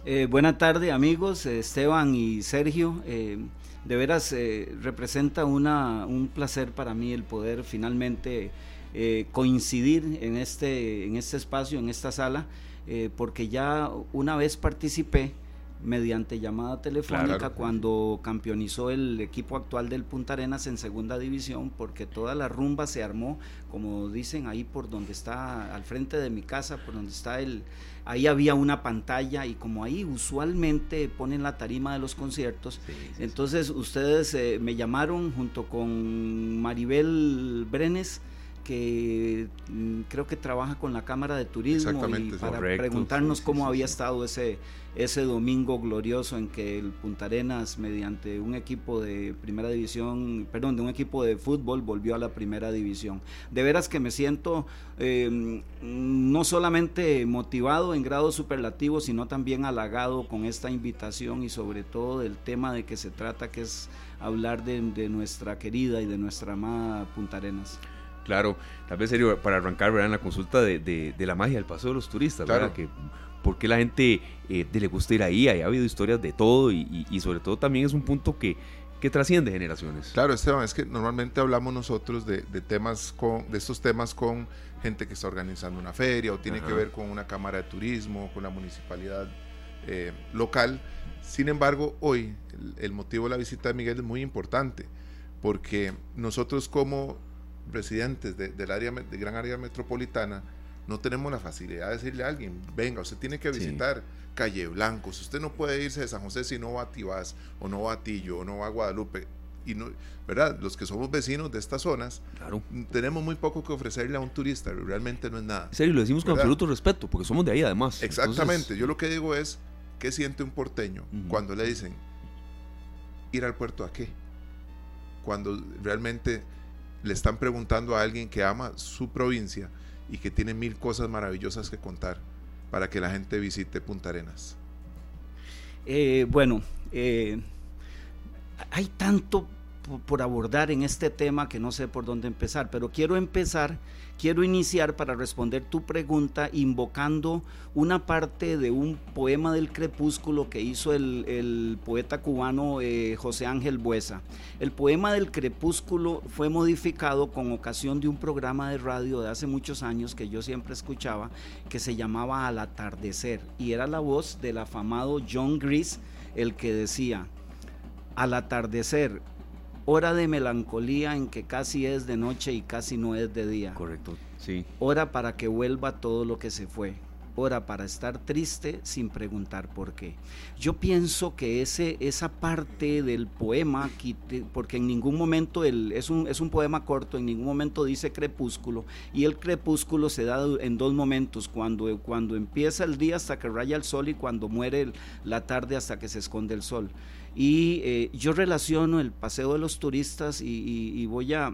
Speaker 5: Eh, buena tarde, amigos, Esteban y Sergio. Eh, de veras representa una, un placer para mí el poder finalmente eh, coincidir en este, en este espacio, en esta sala, eh, porque ya una vez participé mediante llamada telefónica cuando campeonizó el equipo actual del Punta Arenas en segunda división, porque toda la rumba se armó, como dicen, ahí por donde está, al frente de mi casa, por donde está el, ahí había una pantalla y como ahí usualmente ponen la tarima de los conciertos, entonces ustedes eh, me llamaron junto con Maribel Brenes, que mm, creo que trabaja con la Cámara de Turismo y para preguntarnos cómo había estado ese, ese domingo glorioso en que el Punta Arenas, mediante un equipo de primera división, perdón, de un equipo de fútbol, volvió a la primera división. De veras que me siento em, no solamente motivado en grado superlativo, sino también halagado con esta invitación y sobre todo del tema de que se trata, que es hablar de, de nuestra querida y de nuestra amada Punta Arenas.
Speaker 2: Claro, tal vez serio para arrancar ¿verdad? en la consulta de, de, la magia del paso de los turistas, ¿verdad? Que, ¿Por qué la gente eh, le gusta ir ahí? Ha habido historias de todo y, y, sobre todo también es un punto que, que, trasciende generaciones.
Speaker 3: Claro, Esteban, es que normalmente hablamos nosotros de, de, temas con, de estos temas con gente que está organizando una feria o tiene que ver con una cámara de turismo, con la municipalidad eh, local. Sin embargo, hoy el, motivo de la visita de Miguel es muy importante, porque nosotros como residentes del área, de gran área metropolitana, no tenemos la facilidad de decirle a alguien, venga, usted tiene que visitar Calle Blanco, usted no puede irse de San José si no va a Tibás, o no va a Tillo, o no va a Guadalupe, y no, ¿verdad? Los que somos vecinos de estas zonas, tenemos muy poco que ofrecerle a un turista, realmente no es nada.
Speaker 2: En serio, lo decimos con absoluto respeto, porque somos de ahí además.
Speaker 3: Exactamente, yo lo que digo es, ¿qué siente un porteño cuando le dicen ir al puerto a qué? Cuando realmente le están preguntando a alguien que ama su provincia y que tiene mil cosas maravillosas que contar para que la gente visite Punta Arenas?
Speaker 5: Eh, bueno, eh, hay tanto por abordar en este tema que no sé por dónde empezar, pero quiero empezar, quiero iniciar para responder tu pregunta invocando una parte de un poema del crepúsculo que hizo el, poeta cubano eh, José Ángel Buesa. El poema del crepúsculo fue modificado con ocasión de un programa de radio de hace muchos años que yo siempre escuchaba, que se llamaba Al atardecer, y era la voz del afamado John Gris, el que decía, al atardecer, hora de melancolía en que casi es de noche y casi no es de día.
Speaker 2: Correcto, sí.
Speaker 5: Hora para que vuelva todo lo que se fue. Hora para estar triste sin preguntar por qué. Yo pienso que ese, esa parte del poema, porque en ningún momento el, es, un, es un poema corto, en ningún momento dice crepúsculo, y el crepúsculo se da en dos momentos, cuando, cuando empieza el día hasta que raya el sol y cuando muere la tarde hasta que se esconde el sol. Y eh, yo relaciono el paseo de los turistas y, voy, a,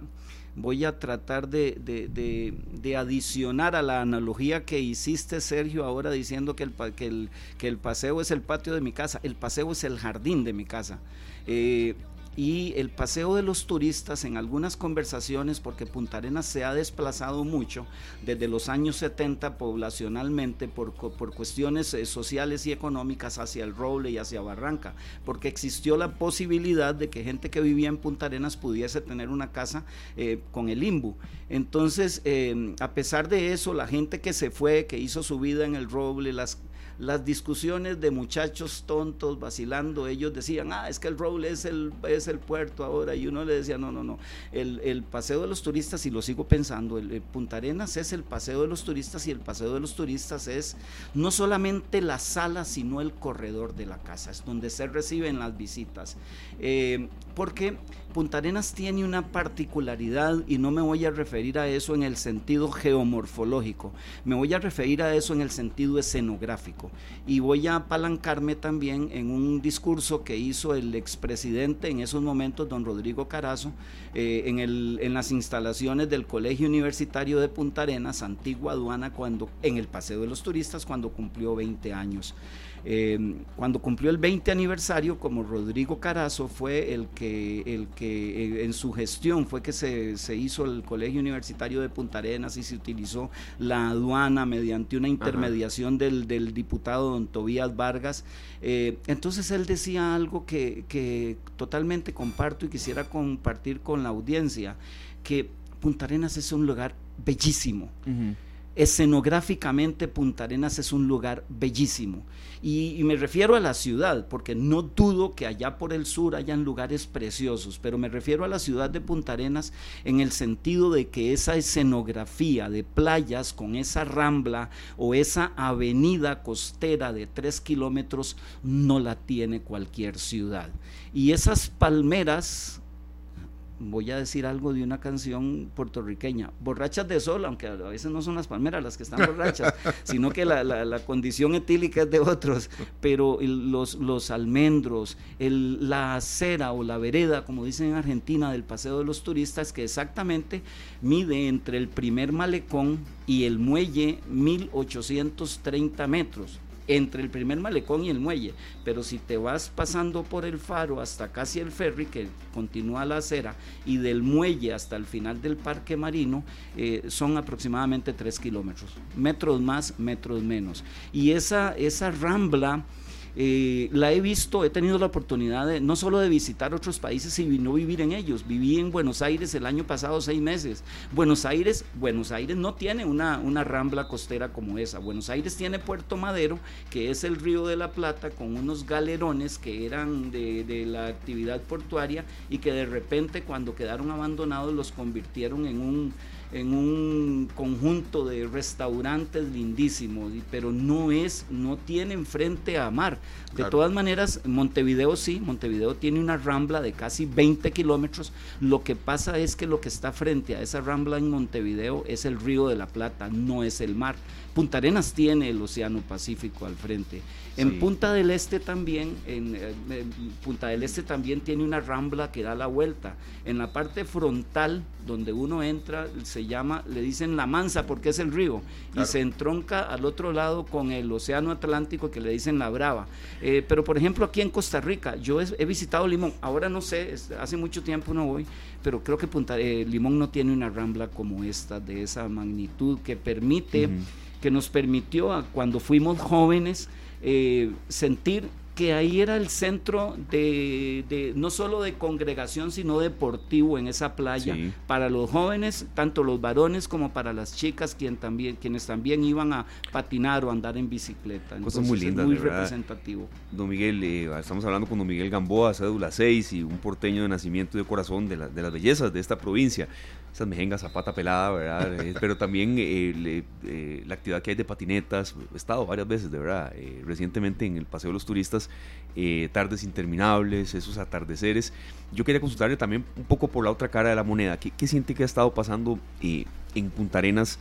Speaker 5: voy a tratar de, adicionar a la analogía que hiciste, Sergio, ahora diciendo que el, que, el, que el paseo es el patio de mi casa, el paseo es el jardín de mi casa. Eh, y el paseo de los turistas en algunas conversaciones, porque Punta Arenas se ha desplazado mucho desde los años 70 poblacionalmente por, por cuestiones eh, sociales y económicas hacia el Roble y hacia Barranca, porque existió la posibilidad de que gente que vivía en Punta Arenas pudiese tener una casa eh, con el IMBU. Entonces, eh, a pesar de eso, la gente que se fue, que hizo su vida en el Roble, las las discusiones de muchachos tontos vacilando, ellos decían, ah, es que el Roble es el, es el puerto ahora, y uno le decía, no, no, no, el, paseo de los turistas, y lo sigo pensando, el, Punta Arenas es el paseo de los turistas, y el paseo de los turistas es no solamente la sala, sino el corredor de la casa, es donde se reciben las visitas. Eh, porque Punta Arenas tiene una particularidad y no me voy a referir a eso en el sentido geomorfológico, me voy a referir a eso en el sentido escenográfico y voy a apalancarme también en un discurso que hizo el expresidente en esos momentos, don Rodrigo Carazo, eh, en, el, en las instalaciones del Colegio Universitario de Punta Arenas, antigua aduana, cuando, en el Paseo de los Turistas, cuando cumplió 20 años. Em, cuando cumplió el 20 aniversario, como Rodrigo Carazo fue el que, el que eh, en su gestión fue que se, hizo el Colegio Universitario de Punta Arenas y se utilizó la aduana mediante una intermediación del, diputado don Tobías Vargas. Eh, entonces él decía algo que, totalmente comparto y quisiera compartir con la audiencia, que Punta Arenas es un lugar bellísimo. Escenográficamente Punta Arenas es un lugar bellísimo. Y, me refiero a la ciudad, porque no dudo que allá por el sur hayan lugares preciosos, pero me refiero a la ciudad de Punta Arenas en el sentido de que esa escenografía de playas con esa rambla o esa avenida costera de tres kilómetros no la tiene cualquier ciudad. Y esas palmeras voy a decir algo de una canción puertorriqueña, Borrachas de Sol, aunque a veces no son las palmeras las que están borrachas, sino que la, condición etílica es de otros, pero los, los almendros, la acera o la vereda, como dicen en Argentina, del Paseo de los Turistas, que exactamente mide entre el primer malecón y el muelle 1830 metros entre el primer malecón y el muelle, pero si te vas pasando por el faro hasta casi el ferry, que continúa la acera, y del muelle hasta el final del parque marino, eh, son aproximadamente 3 kilómetros, metros más, metros menos. Y esa, esa rambla eh, la he visto, he tenido la oportunidad de no solo de visitar otros países y no vivir en ellos. Viví en Buenos Aires el año pasado seis meses. Buenos Aires, Buenos Aires no tiene una, una rambla costera como esa. Buenos Aires tiene Puerto Madero, que es el río de la Plata, con unos galerones que eran de la actividad portuaria y que de repente cuando quedaron abandonados los convirtieron en un en un conjunto de restaurantes lindísimos, pero no es, no tienen frente a mar. De todas maneras, Montevideo sí, Montevideo tiene una rambla de casi 20 kilómetros. Lo que pasa es que lo que está frente a esa rambla en Montevideo es el río de la Plata, no es el mar. Punta Arenas tiene el Océano Pacífico al frente. En Punta del Este también, en, Punta del Este también tiene una rambla que da la vuelta. En la parte frontal, donde uno entra, se llama, le dicen la mansa porque es el río, y se entronca al otro lado con el Océano Atlántico que le dicen la brava. Eh, pero por ejemplo aquí en Costa Rica, yo he, visitado Limón, ahora no sé, hace mucho tiempo no voy, pero creo que Punta eh, Limón no tiene una rambla como esta, de esa magnitud que permite, que nos permitió cuando fuimos jóvenes, eh, sentir que ahí era el centro de, no solo de congregación, sino deportivo en esa playa, para los jóvenes, tanto los varones como para las chicas, quien también, quienes también iban a patinar o andar en bicicleta.
Speaker 2: Entonces, muy linda.
Speaker 5: Muy representativo.
Speaker 2: Don Miguel, eh, estamos hablando con don Miguel Gamboa, cédula 6 y un porteño de nacimiento y de corazón de, de las bellezas de esta provincia esas mejengas zapata pelada, ¿verdad? Eh, pero también eh, eh, la actividad que hay de patinetas, he estado varias veces, de verdad, recientemente en el Paseo de los Turistas, tardes interminables, esos atardeceres. Yo quería consultarle también un poco por la otra cara de la moneda, ¿qué, qué siente que ha estado pasando en Punta Arenas?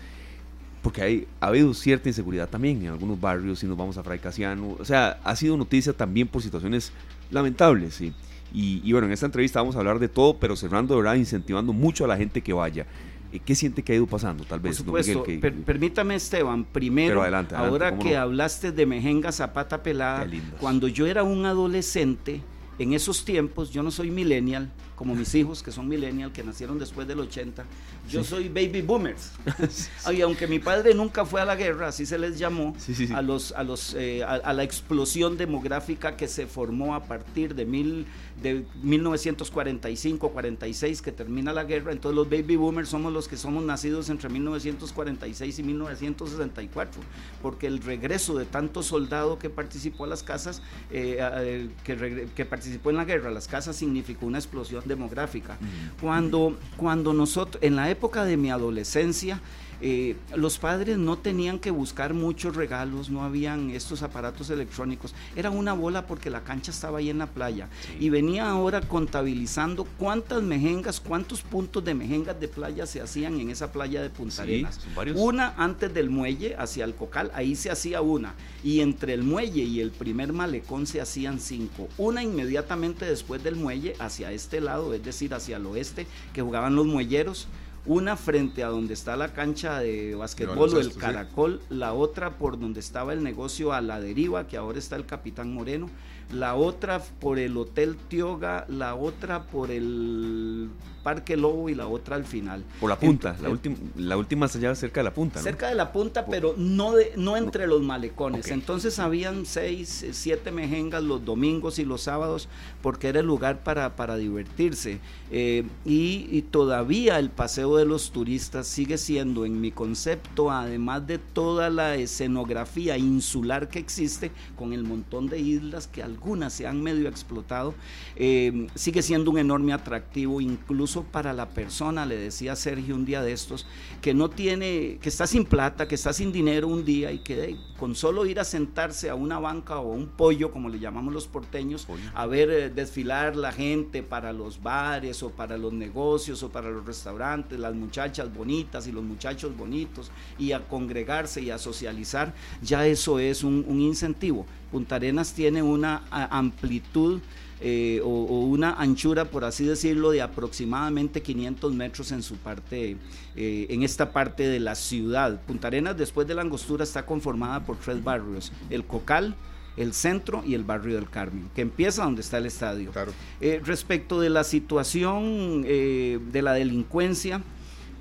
Speaker 2: Porque hay, ha habido cierta inseguridad también en algunos barrios, si nos vamos a Fray Casiano, o sea, ha sido noticia también por situaciones lamentables, ¿sí? Y, bueno, en esta entrevista vamos a hablar de todo, pero cerrando, ¿verdad? Incentivando mucho a la gente que vaya. Eh, ¿Qué siente que ha ido pasando, tal vez?
Speaker 5: Por supuesto. permítame, Esteban, primero, ahora que hablaste de Mejenga Zapata Pelada, cuando yo era un adolescente, en esos tiempos, yo no soy millennial, como mis hijos que son millennial, que nacieron después del 80, yo soy baby boomers. y aunque mi padre nunca fue a la guerra, así se les llamó, a, los, a, los, eh, a, la explosión demográfica que se formó a partir de, mil, de 1945-46, que termina la guerra. Entonces los baby boomers somos los que somos nacidos entre 1946 y 1964, porque el regreso de tanto soldado que participó a las casas, eh, eh, que, que, participó en la guerra, las casas significó una explosión demográfica. Cuando, cuando nosotros, en la época de mi adolescencia, eh, los padres no tenían que buscar muchos regalos, no habían estos aparatos electrónicos, era una bola porque la cancha estaba ahí en la playa. Y venía ahora contabilizando cuántas mejengas, cuántos puntos de mejengas de playa se hacían en esa playa de Punta Arenas. Una antes del muelle hacia el Cocal, ahí se hacía una. Y entre el muelle y el primer malecón se hacían cinco. Una inmediatamente después del muelle hacia este lado, es decir, hacia el oeste, que jugaban los muelleros una frente a donde está la cancha de basquetbol o el Caracol, la otra por donde estaba el negocio a la deriva, que ahora está el Capitán Moreno, la otra por el Hotel Tioga, la otra por el Parque Lobo y la otra al final.
Speaker 2: Por la punta, la, última la última allá cerca de la punta.
Speaker 5: Cerca de la punta, pero no, de, no entre los malecones. Entonces habían seis, siete mejengas los domingos y los sábados porque era el lugar para, para divertirse. Eh, y, todavía el paseo de los turistas sigue siendo, en mi concepto, además de toda la escenografía insular que existe, con el montón de islas que algunas se han medio explotado, eh, sigue siendo un enorme atractivo incluso para la persona, le decía Sergio un día de estos, que no tiene, que está sin plata, que está sin dinero un día y que con solo ir a sentarse a una banca o un pollo, como le llamamos los porteños, a ver eh, desfilar la gente para los bares o para los negocios o para los restaurantes, las muchachas bonitas y los muchachos bonitos, y a congregarse y a socializar, ya eso es un, un incentivo. Punta Arenas tiene una amplitud eh, o, una anchura, por así decirlo, de aproximadamente 500 metros en su parte, eh, en esta parte de la ciudad. Punta Arenas, después de la angostura, está conformada por tres barrios: el Cocal, el centro y el barrio del Carmen, que empieza donde está el estadio. Eh, respecto de la situación de la delincuencia,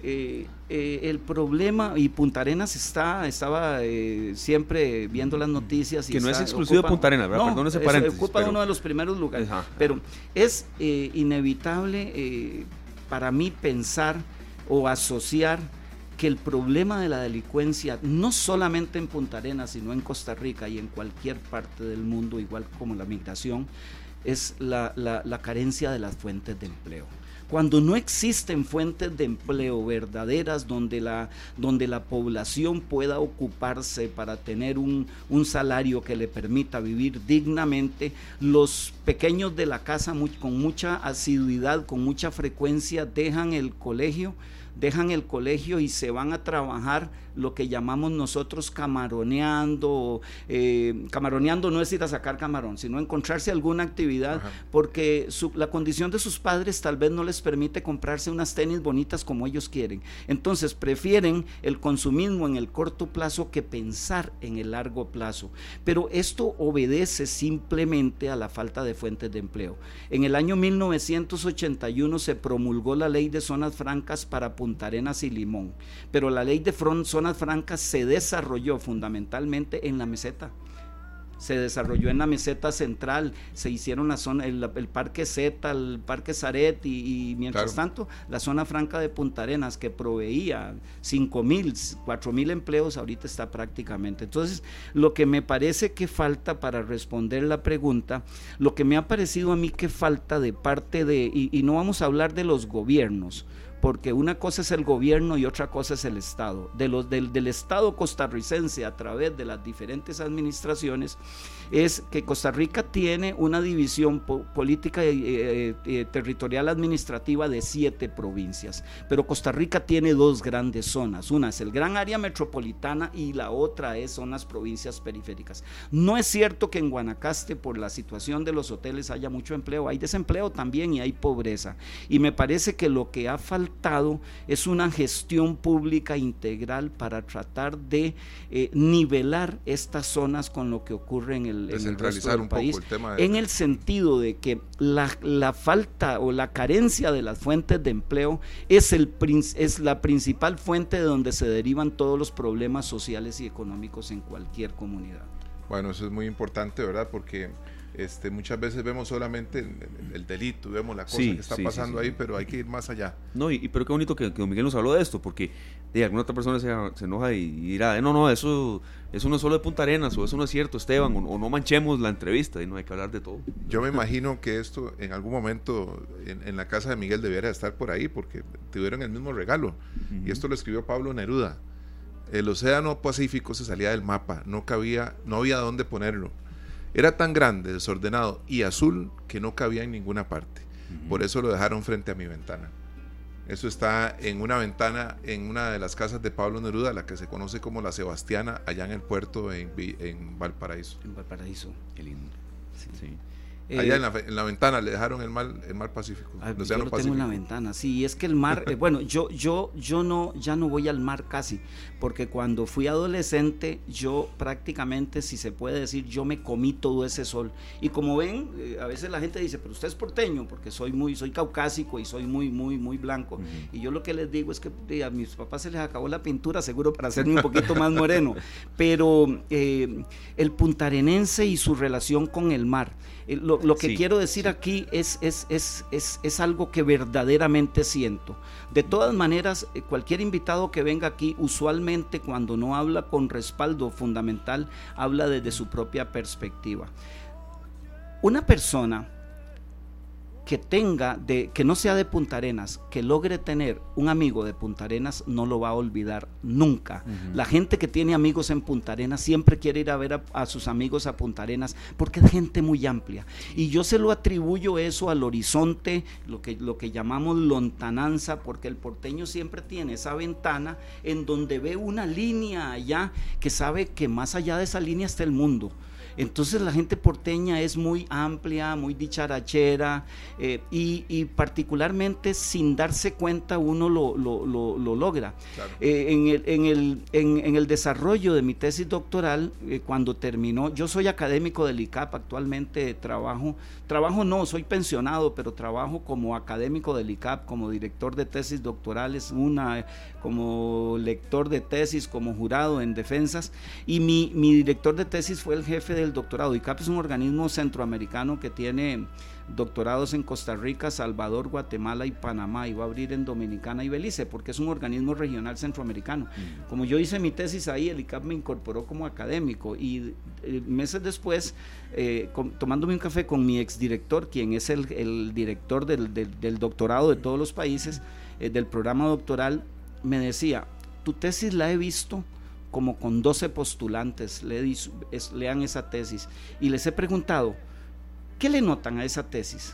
Speaker 5: eh, eh, el problema, y Punta Arenas está, estaba siempre viendo las noticias. Y
Speaker 2: que no es exclusivo de Punta Arenas, ¿verdad?
Speaker 5: No, es, ocupa uno de los primeros lugares. Pero es inevitable para mí pensar o asociar que el problema de la delincuencia, no solamente en Punta Arenas, sino en Costa Rica y en cualquier parte del mundo, igual como la migración, es la, la, carencia de las fuentes de empleo cuando no existen fuentes de empleo verdaderas donde la, donde la población pueda ocuparse para tener un, un, salario que le permita vivir dignamente, los pequeños de la casa con mucha asiduidad, con mucha frecuencia dejan el colegio dejan el colegio y se van a trabajar lo que llamamos nosotros camaroneando. Eh, camaroneando no es ir a sacar camarón, sino encontrarse alguna actividad, porque la condición de sus padres tal vez no les permite comprarse unas tenis bonitas como ellos quieren. Entonces prefieren el consumismo en el corto plazo que pensar en el largo plazo. Pero esto obedece simplemente a la falta de fuentes de empleo. En el año 1981 se promulgó la ley de zonas francas para Punta Arenas y Limón, pero la ley de zonas francas se desarrolló fundamentalmente en la meseta. Se desarrolló en la meseta central, se hicieron la zona, el, parque Z, el parque Zaret y, mientras tanto la zona franca de Punta Arenas que proveía 5 mil, 4 mil empleos, ahorita está prácticamente. Entonces, lo que me parece que falta para responder la pregunta, lo que me ha parecido a mí que falta de parte de, y no vamos a hablar de los gobiernos, porque una cosa es el gobierno y otra cosa es el Estado. De los, del, del Estado costarricense a través de las diferentes administraciones es que Costa Rica tiene una división política y eh, eh, territorial administrativa de siete provincias, pero Costa Rica tiene dos grandes zonas. Una es el gran área metropolitana y la otra es son las provincias periféricas. No es cierto que en Guanacaste por la situación de los hoteles haya mucho empleo, hay desempleo también y hay pobreza. Y me parece que lo que ha faltado es una gestión pública integral para tratar de eh, nivelar estas zonas con lo que ocurre en el
Speaker 3: Descentralizar un
Speaker 5: país,
Speaker 3: poco el tema.
Speaker 5: En el sentido de que la, la, falta o la carencia de las fuentes de empleo es, el, es la principal fuente de donde se derivan todos los problemas sociales y económicos en cualquier comunidad.
Speaker 3: Bueno, eso es muy importante, ¿verdad? Porque este, muchas veces vemos solamente el, delito, vemos la cosa que está pasando ahí, pero hay que ir más allá.
Speaker 2: No, y, pero qué bonito que, que, Miguel nos habló de esto, porque de alguna otra persona se, enoja y, dirá, no, no, eso, es solo de Punta Arenas, o eso no es cierto, Esteban, o, no manchemos la entrevista, y no hay que hablar de todo.
Speaker 3: Yo me imagino que esto en algún momento en, la casa de Miguel debiera estar por ahí, porque tuvieron el mismo regalo, y esto lo escribió Pablo Neruda. El océano Pacífico se salía del mapa, no cabía, no había dónde ponerlo era tan grande, desordenado y azul que no cabía en ninguna parte. Por eso lo dejaron frente a mi ventana. Eso está en una ventana en una de las casas de Pablo Neruda, la que se conoce como la Sebastiana, allá en el puerto en, en Valparaíso.
Speaker 5: En Valparaíso. Qué lindo.
Speaker 3: sí. Allá eh, en la, ventana le dejaron el mar, el mar Pacífico.
Speaker 5: Ah, yo lo tengo en la ventana, sí, es que el mar, eh, bueno, yo, yo, yo no, ya no voy al mar casi, porque cuando fui adolescente, yo prácticamente, si se puede decir, yo me comí todo ese sol. Y como ven, eh, a veces la gente dice, pero usted es porteño, porque soy muy, soy caucásico y soy muy, muy, muy blanco. Y yo lo que les digo es que a mis papás se les acabó la pintura, seguro para hacerme un poquito más moreno. Pero el puntarenense y su relación con el mar. Lo, lo, que quiero decir aquí es, es, es, es, algo que verdaderamente siento. De todas maneras, eh, cualquier invitado que venga aquí, usualmente cuando no habla con respaldo fundamental, habla desde su propia perspectiva. Una persona que tenga, de, que no sea de Punta Arenas, que logre tener un amigo de Punta Arenas, no lo va a olvidar nunca. La gente que tiene amigos en Punta Arenas siempre quiere ir a ver a, sus amigos a Punta Arenas, porque es gente muy amplia. Y yo se lo atribuyo eso al horizonte, lo que, lo que llamamos lontananza, porque el porteño siempre tiene esa ventana en donde ve una línea allá que sabe que más allá de esa línea está el mundo Entonces la gente porteña es muy amplia, muy dicharachera eh, y, particularmente sin darse cuenta uno lo, lo, logra. Eh, en, el, en, el, en, el, desarrollo de mi tesis doctoral, eh, cuando terminó, yo soy académico del ICAP, actualmente trabajo, trabajo no, soy pensionado, pero trabajo como académico del ICAP, como director de tesis doctorales, una como lector de tesis, como jurado en defensas, y mi, mi director de tesis fue el jefe del doctorado. ICAP es un organismo centroamericano que tiene doctorados en Costa Rica, Salvador, Guatemala y Panamá y va a abrir en Dominicana y Belice porque es un organismo regional centroamericano. Mm. Como yo hice mi tesis ahí, el ICAP me incorporó como académico y eh, meses después, eh, tomándome un café con mi exdirector, quien es el, director del, doctorado de todos los países, eh, del programa doctoral, me decía, tu tesis la he visto como con 12 postulantes, le, lean esa tesis. Y les he preguntado, ¿Qué le notan a esa tesis?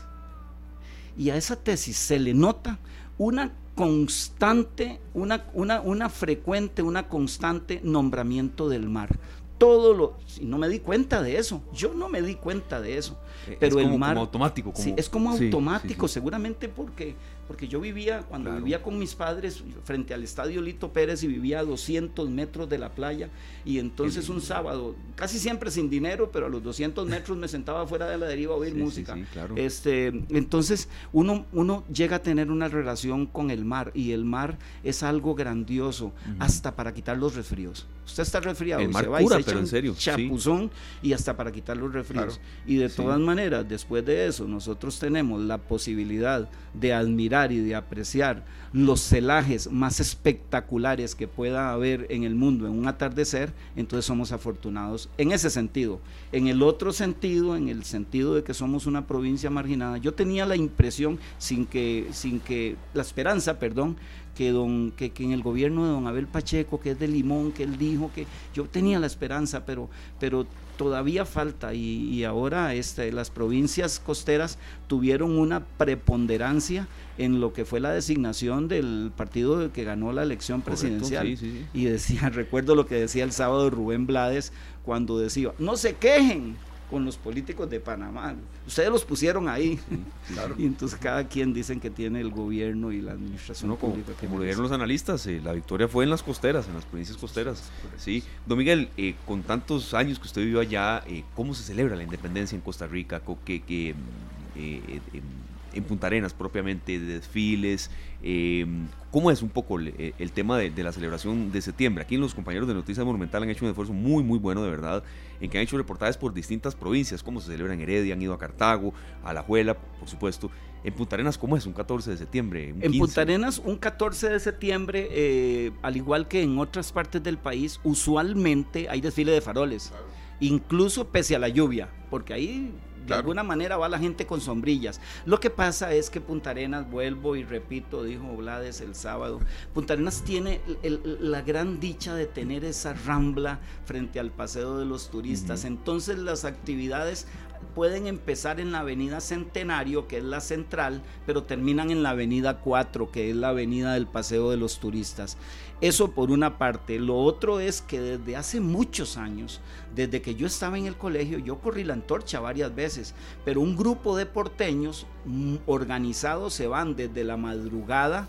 Speaker 5: Y a esa tesis se le nota una constante, una, una, una frecuente, una constante nombramiento del mar. Todo lo no me di cuenta de eso yo no me di cuenta de eso.
Speaker 2: Eh, pero el mar como automático
Speaker 5: sí, es como automático seguramente porque porque yo vivía, cuando vivía con mis padres frente al estadio Lito Pérez y vivía a 200 metros de la playa y entonces un sábado, casi siempre sin dinero, pero a los 200 metros me sentaba fuera de la deriva a oír música. este, entonces uno, uno llega a tener una relación con el mar y el mar es algo grandioso hasta para quitar los resfríos. Usted está resfriado,
Speaker 2: el mar se va y se pero en serio,
Speaker 5: chapuzón y hasta para quitar los resfríos. Y de todas maneras, después de eso, nosotros tenemos la posibilidad de admirar y de apreciar los celajes más espectaculares que pueda haber en el mundo en un atardecer, entonces somos afortunados en ese sentido. En el otro sentido, en el sentido de que somos una provincia marginada, yo tenía la impresión, sin que, sin que, la esperanza, perdón, que, don, que, que, en el gobierno de don Abel Pacheco, que es de Limón, que él dijo que yo tenía la esperanza, pero, pero todavía falta y, ahora este, las provincias costeras tuvieron una preponderancia en lo que fue la designación del partido que ganó la elección presidencial. Y decía, recuerdo lo que decía el sábado Rubén Blades cuando decía, no se quejen, con los políticos de Panamá. Ustedes los pusieron ahí. Y entonces cada quien dicen que tiene el gobierno y la administración
Speaker 2: pública. Como, lo los analistas, eh, la victoria fue en las costeras, en las provincias costeras. Sí. Don Miguel, eh, con tantos años que usted vivió allá, eh, ¿cómo se celebra la independencia en Costa Rica? ¿Qué, qué, en Punta Arenas propiamente, desfiles. Eh, ¿Cómo es un poco el, tema de, la celebración de septiembre? Aquí los compañeros de Noticias Monumental han hecho un esfuerzo muy, muy bueno, de verdad, en que han hecho reportajes por distintas provincias, cómo se celebra en Heredia, han ido a Cartago, a La Juela, por supuesto. En Punta Arenas, ¿cómo es un 14 de septiembre?
Speaker 5: en Punta Arenas, un 14 de septiembre, eh, al igual que en otras partes del país, usualmente hay desfile de faroles, incluso pese a la lluvia, porque ahí de alguna manera va la gente con sombrillas. Lo que pasa es que Punta Arenas, vuelvo y repito, dijo Blades el sábado, Punta Arenas tiene la gran dicha de tener esa rambla frente al paseo de los turistas. Entonces las actividades pueden empezar en la avenida Centenario, que es la central, pero terminan en la avenida 4, que es la avenida del paseo de los turistas. Eso por una parte. Lo otro es que desde hace muchos años, desde que yo estaba en el colegio, yo corrí la antorcha varias veces, pero un grupo de porteños mm, organizados se van desde la madrugada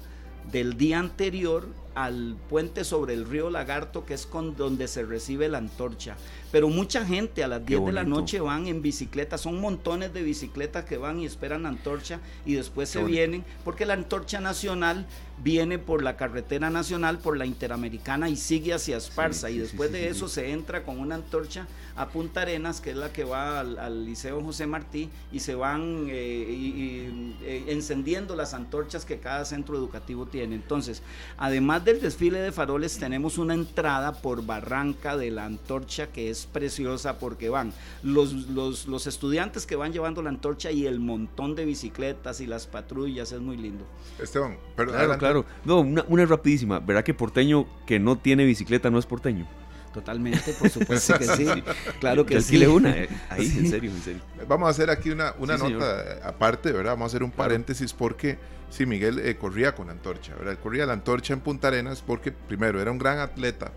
Speaker 5: del día anterior al puente sobre el río Lagarto, que es con donde se recibe la antorcha. Pero mucha gente a las 10 de la noche van en bicicleta, son montones de bicicletas que van y esperan la antorcha y después se vienen, porque la antorcha nacional viene por la carretera nacional, por la interamericana y sigue hacia Esparza. y después de eso se entra con una antorcha a Punta Arenas, que es la que va al, Liceo José Martí, y se van eh, eh, encendiendo las antorchas que cada centro educativo tiene. Entonces, además del desfile de faroles, tenemos una entrada por Barranca de la antorcha que es preciosa porque van los, los, estudiantes que van llevando la antorcha y el montón de bicicletas y las patrullas, es muy lindo.
Speaker 3: Esteban, perdón.
Speaker 2: Claro, claro. No, una, una rapidísima. ¿Verdad que porteño que no tiene bicicleta no es porteño?
Speaker 5: Totalmente, por supuesto que sí. Claro que sí.
Speaker 2: una, eh, ahí, en serio, en serio.
Speaker 3: Vamos a hacer aquí una, una nota aparte, ¿verdad? Vamos a hacer un paréntesis porque sí, Miguel eh, corría con la antorcha, ¿verdad? Corría la antorcha en Punta Arenas porque, primero, era un gran atleta,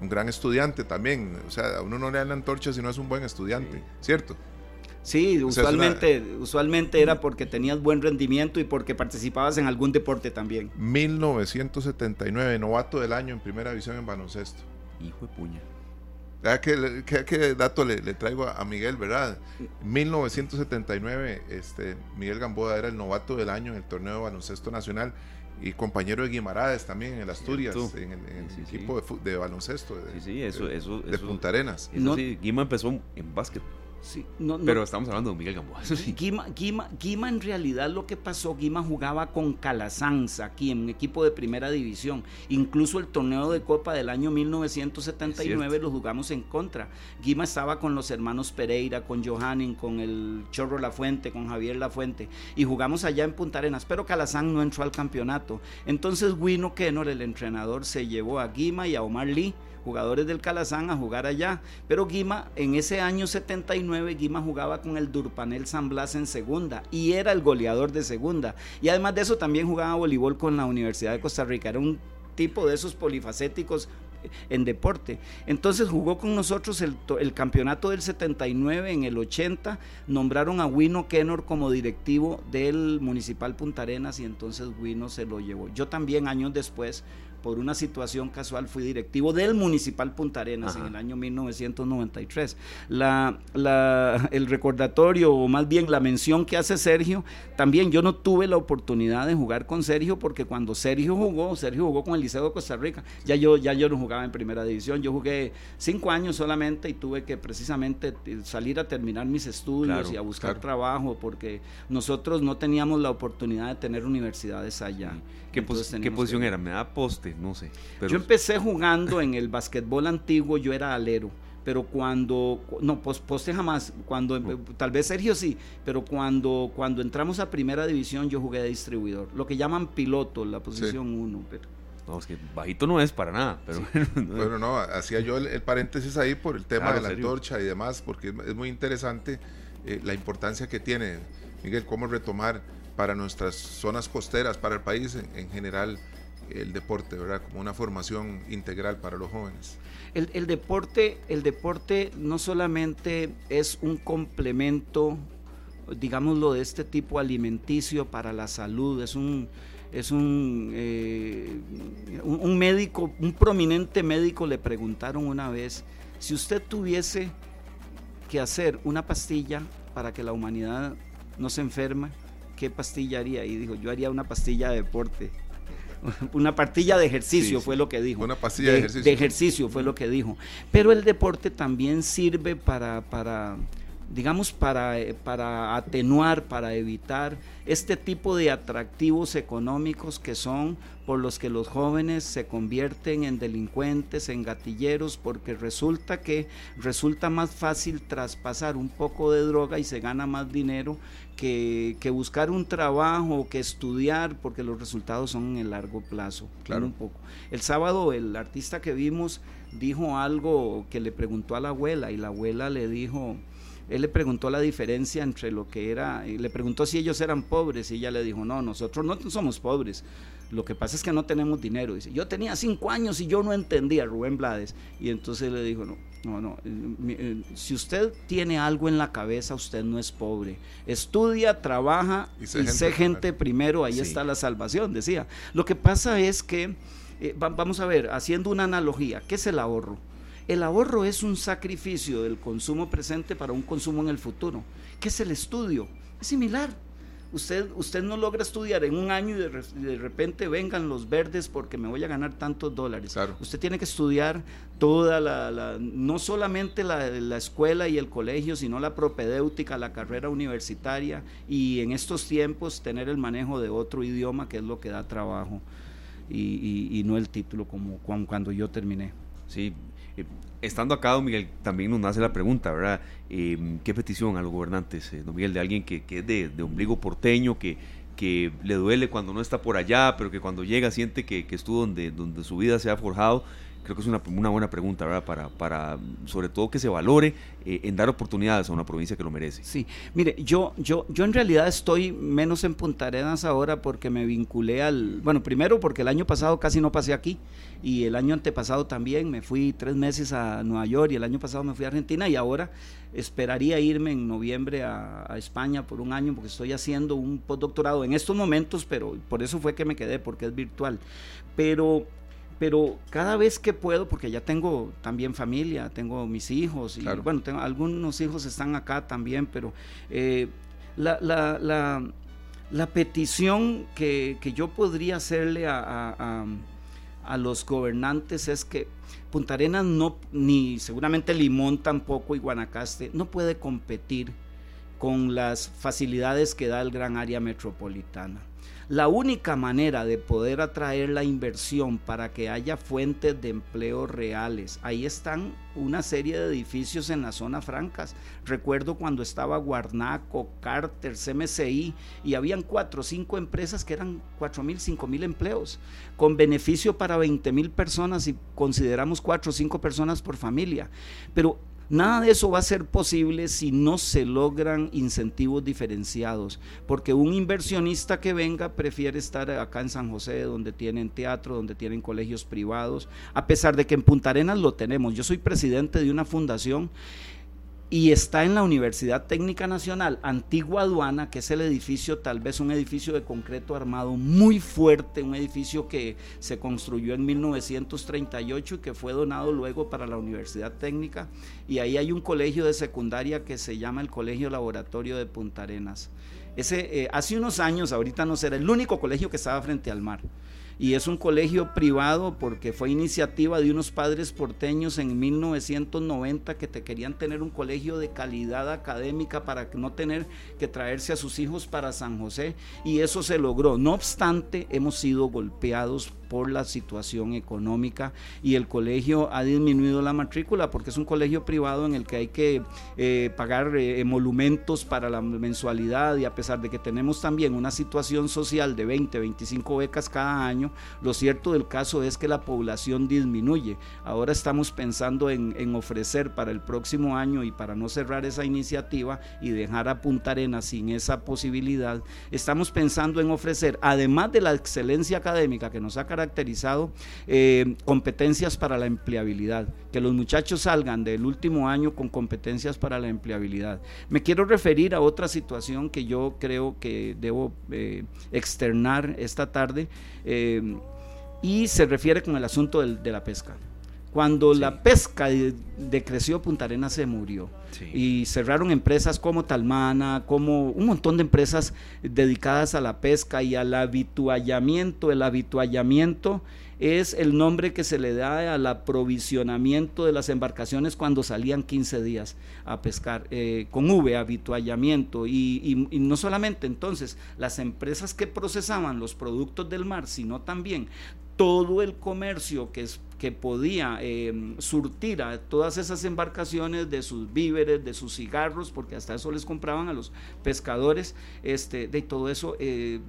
Speaker 3: un gran estudiante también. O sea, a uno no le dan la antorcha si no es un buen estudiante, ¿cierto?
Speaker 5: Sí, usualmente, usualmente era porque tenías buen rendimiento y porque participabas en algún deporte también.
Speaker 3: 1979, novato del año en primera división en baloncesto.
Speaker 2: Hijo de puña.
Speaker 3: ¿Qué, qué, dato le, traigo a Miguel, verdad? 1979, este, Miguel Gamboa era el novato del año en el torneo de baloncesto nacional y compañero de Guimaraes también en el Asturias, en el, equipo De, baloncesto de,
Speaker 2: sí, eso, eso, de
Speaker 3: Punta Arenas.
Speaker 2: Guima empezó en básquet. Sí, no, Pero estamos hablando de Miguel Gamboa.
Speaker 5: Guima, en realidad lo que pasó, Guima jugaba con Calasanza aquí en un equipo de primera división. Incluso el torneo de Copa del año 1979 lo jugamos en contra. Guima estaba con los hermanos Pereira, con Johannin, con el Chorro La Fuente, con Javier La Fuente. Y jugamos allá en Punta Arenas. Pero Calazán no entró al campeonato. Entonces Wino Kenor, el entrenador, se llevó a Guima y a Omar Lee jugadores del Calazán a jugar allá. Pero Guima, en ese año 79, Guima jugaba con el Durpanel San Blas en segunda y era el goleador de segunda. Y además de eso también jugaba voleibol con la Universidad de Costa Rica. Era un tipo de esos polifacéticos en deporte. Entonces jugó con nosotros el, el, campeonato del 79, en el 80 nombraron a Wino Kenor como directivo del Municipal Punta Arenas y entonces Wino se lo llevó. Yo también años después por una situación casual fui directivo del Municipal Punta Arenas en el año 1993. La, la, el recordatorio, o más bien la mención que hace Sergio, también yo no tuve la oportunidad de jugar con Sergio porque cuando Sergio jugó, Sergio jugó con el Liceo de Costa Rica, ya yo, ya yo no jugaba en primera división, yo jugué cinco años solamente y tuve que precisamente salir a terminar mis estudios y a buscar trabajo porque nosotros no teníamos la oportunidad de tener universidades allá.
Speaker 2: ¿Qué, posición era? ¿Me da poste? No sé.
Speaker 5: Yo empecé jugando en el basquetbol antiguo, yo era alero pero cuando no poste jamás cuando tal vez Sergio sí pero cuando cuando entramos a primera división yo jugué de distribuidor lo que llaman piloto la posición 1 pero
Speaker 2: no, es que bajito no es para nada, pero
Speaker 3: bueno. no, hacía yo el, paréntesis ahí por el tema de la antorcha y demás, porque es muy interesante eh, la importancia que tiene, Miguel, cómo retomar para nuestras zonas costeras, para el país en, general, el deporte, ¿verdad? Como una formación integral para los jóvenes.
Speaker 5: El, deporte, el deporte no solamente es un complemento, digámoslo, de este tipo alimenticio para la salud, es un, es un, eh, un, médico, un prominente médico le preguntaron una vez, si usted tuviese que hacer una pastilla para que la humanidad no se enferme, ¿qué pastilla haría? Y dijo, yo haría una pastilla de deporte. Una pastilla de ejercicio fue lo que dijo.
Speaker 3: Una pastilla de, ejercicio.
Speaker 5: De ejercicio fue lo que dijo. Pero el deporte también sirve para, para digamos, para, para atenuar, para evitar este tipo de atractivos económicos que son por los que los jóvenes se convierten en delincuentes, en gatilleros, porque resulta que resulta más fácil traspasar un poco de droga y se gana más dinero que, buscar un trabajo, que estudiar, porque los resultados son en el largo plazo. Claro. Un poco. El sábado el artista que vimos dijo algo que le preguntó a la abuela y la abuela le dijo, él le preguntó la diferencia entre lo que era, y le preguntó si ellos eran pobres y ella le dijo, no, nosotros no somos pobres, lo que pasa es que no tenemos dinero. Dice, yo tenía cinco años y yo no entendía, Rubén Blades. Y entonces le dijo, no, no, no, eh, eh, si usted tiene algo en la cabeza, usted no es pobre. Estudia, trabaja y sé, gente, primero, ahí está la salvación, decía. Lo que pasa es que, eh, vamos a ver, haciendo una analogía, ¿qué es el ahorro? El ahorro es un sacrificio del consumo presente para un consumo en el futuro. ¿Qué es el estudio? Es similar. Usted, usted no logra estudiar en un año y de, repente vengan los verdes porque me voy a ganar tantos dólares. Usted tiene que estudiar toda la, no solamente la, la, escuela y el colegio, sino la propedéutica, la carrera universitaria y en estos tiempos tener el manejo de otro idioma que es lo que da trabajo y, y no el título como cuando yo terminé.
Speaker 2: Sí, eh, estando acá, don Miguel, también nos nace la pregunta, ¿verdad? Em, ¿Qué petición a los gobernantes, eh, don Miguel, de alguien que, es de, ombligo porteño, que, que le duele cuando no está por allá, pero que cuando llega siente que, estuvo donde, donde su vida se ha forjado? Creo que es una, una buena pregunta, ¿verdad? Para, para, sobre todo que se valore eh, en dar oportunidades a una provincia que lo merece.
Speaker 5: Sí, mire, yo, yo, yo en realidad estoy menos en Punta Arenas ahora porque me vinculé al, bueno, primero porque el año pasado casi no pasé aquí y el año antepasado también me fui tres meses a Nueva York y el año pasado me fui a Argentina y ahora esperaría irme en noviembre a, a España por un año porque estoy haciendo un postdoctorado en estos momentos, pero por eso fue que me quedé porque es virtual. Pero pero cada vez que puedo, porque ya tengo también familia, tengo mis hijos, y bueno, tengo, algunos hijos están acá también, pero eh, la, la, la, petición que, que, yo podría hacerle a, a, a, los gobernantes es que Punta Arenas no, ni seguramente Limón tampoco y Guanacaste, no puede competir con las facilidades que da el gran área metropolitana. La única manera de poder atraer la inversión para que haya fuentes de empleo reales, ahí están una serie de edificios en las zonas francas. Recuerdo cuando estaba Guarnaco, Carter, CMCI y habían cuatro o cinco empresas que eran cuatro mil, cinco mil empleos, con beneficio para 20 mil personas y consideramos cuatro o cinco personas por familia. Pero Nada de eso va a ser posible si no se logran incentivos diferenciados, porque un inversionista que venga prefiere estar acá en San José, donde tienen teatro, donde tienen colegios privados, a pesar de que en Punta Arenas lo tenemos. Yo soy presidente de una fundación y está en la Universidad Técnica Nacional, antigua aduana, que es el edificio, tal vez un edificio de concreto armado muy fuerte, un edificio que se construyó en 1938 y que fue donado luego para la Universidad Técnica. Y ahí hay un colegio de secundaria que se llama el Colegio Laboratorio de Punta Arenas. Ese, eh, hace unos años, ahorita no será el único colegio que estaba frente al mar y es un colegio privado porque fue iniciativa de unos padres porteños en 1990 que te querían tener un colegio de calidad académica para no tener que traerse a sus hijos para San José y eso se logró. No obstante, hemos sido golpeados por la situación económica y el colegio ha disminuido la matrícula porque es un colegio privado en el que hay que eh, pagar eh, emolumentos para la mensualidad y a pesar de que tenemos también una situación social de 20, 25 becas cada año, lo cierto del caso es que la población disminuye. Ahora estamos pensando en, ofrecer para el próximo año y para no cerrar esa iniciativa y dejar a Punta Arenas sin esa posibilidad, estamos pensando en ofrecer, además de la excelencia académica que nos ha eh, competencias para la empleabilidad, que los muchachos salgan del último año con competencias para la empleabilidad. Me quiero referir a otra situación que yo creo que debo eh, externar esta tarde eh, y se refiere con el asunto de la pesca. Cuando la pesca decreció, Punta Arenas se murió. Y cerraron empresas como Talmana, como un montón de empresas dedicadas a la pesca y al habituallamiento. El habituallamiento es el nombre que se le da al aprovisionamiento de las embarcaciones cuando salían 15 días a pescar, eh, con V, habituallamiento. Y, y, no solamente entonces las empresas que procesaban los productos del mar, sino también todo el comercio que, es, que podía eh, surtir a todas esas embarcaciones de sus víveres, de sus cigarros, porque hasta eso les compraban a los pescadores, este, de todo eso eh,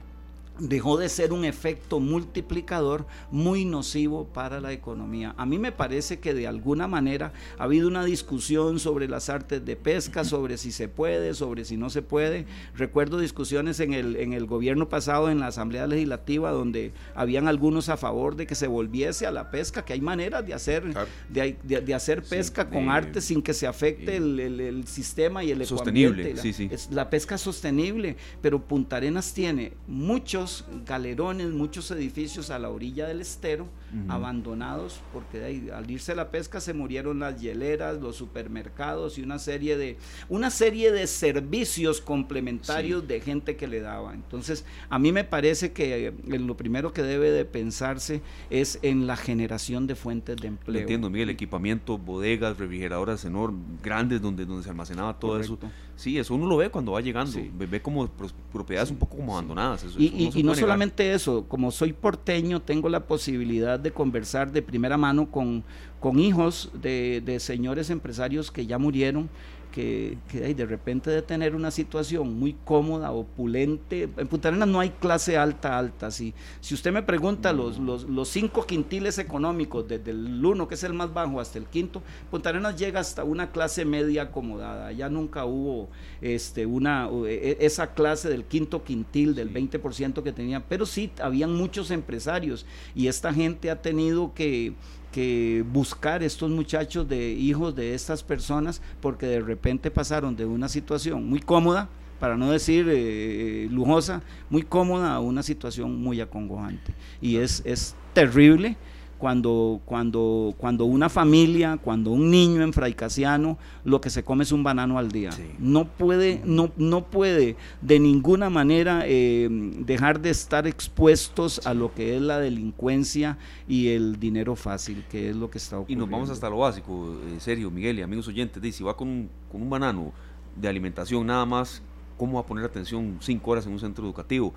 Speaker 5: dejó de ser un efecto multiplicador muy nocivo para la economía. A mí me parece que de alguna manera ha habido una discusión sobre las artes de pesca, sobre si se puede, sobre si no se puede. Recuerdo discusiones en el, en el gobierno pasado, en la Asamblea Legislativa, donde habían algunos a favor de que se volviese a la pesca, que hay maneras de hacer, de, hacer pesca con arte sin que se afecte el, sistema y el
Speaker 2: sostenible,
Speaker 5: Es la pesca sostenible, pero Punta Arenas tiene muchos galerones, muchos edificios a la orilla del estero, abandonados, porque al irse la pesca se murieron las hieleras, los supermercados y una serie de, una serie de servicios complementarios de gente que le daba. Entonces, a mí me parece que eh, lo primero que debe de pensarse es en la generación de fuentes de empleo.
Speaker 2: entiendo, Miguel, equipamiento, bodegas, refrigeradoras enormes, grandes, donde, donde se almacenaba todo eso. Sí, eso uno lo ve cuando va llegando, ve como propiedades un poco como abandonadas.
Speaker 5: y, y no solamente eso, como soy porteño, tengo la posibilidad de conversar de primera mano con, con hijos de, de señores empresarios que ya murieron que, de repente de tener una situación muy cómoda, opulente, en Punta Arenas no hay clase alta, alta. Si, si usted me pregunta los, los, cinco quintiles económicos, desde el uno, que es el más bajo, hasta el quinto, Punta Arenas llega hasta una clase media acomodada. Ya nunca hubo este, una, e, esa clase del quinto quintil, del 20% que tenía, pero sí, habían muchos empresarios y esta gente ha tenido que que buscar estos muchachos de hijos de estas personas porque de repente pasaron de una situación muy cómoda, para no decir eh, lujosa, muy cómoda a una situación muy acongojante. Y es, es terrible cuando, cuando, cuando una familia, cuando un niño en Fraicasiano, lo que se come es un banano al día. No, puede, no, no puede de ninguna manera eh, dejar de estar expuestos a lo que es la delincuencia y el dinero fácil, que es lo que está ocurriendo.
Speaker 2: Y nos vamos hasta lo básico, en serio, Miguel y amigos oyentes, dice, si va con un, con un banano de alimentación nada más, ¿cómo va a poner atención cinco horas en un centro educativo?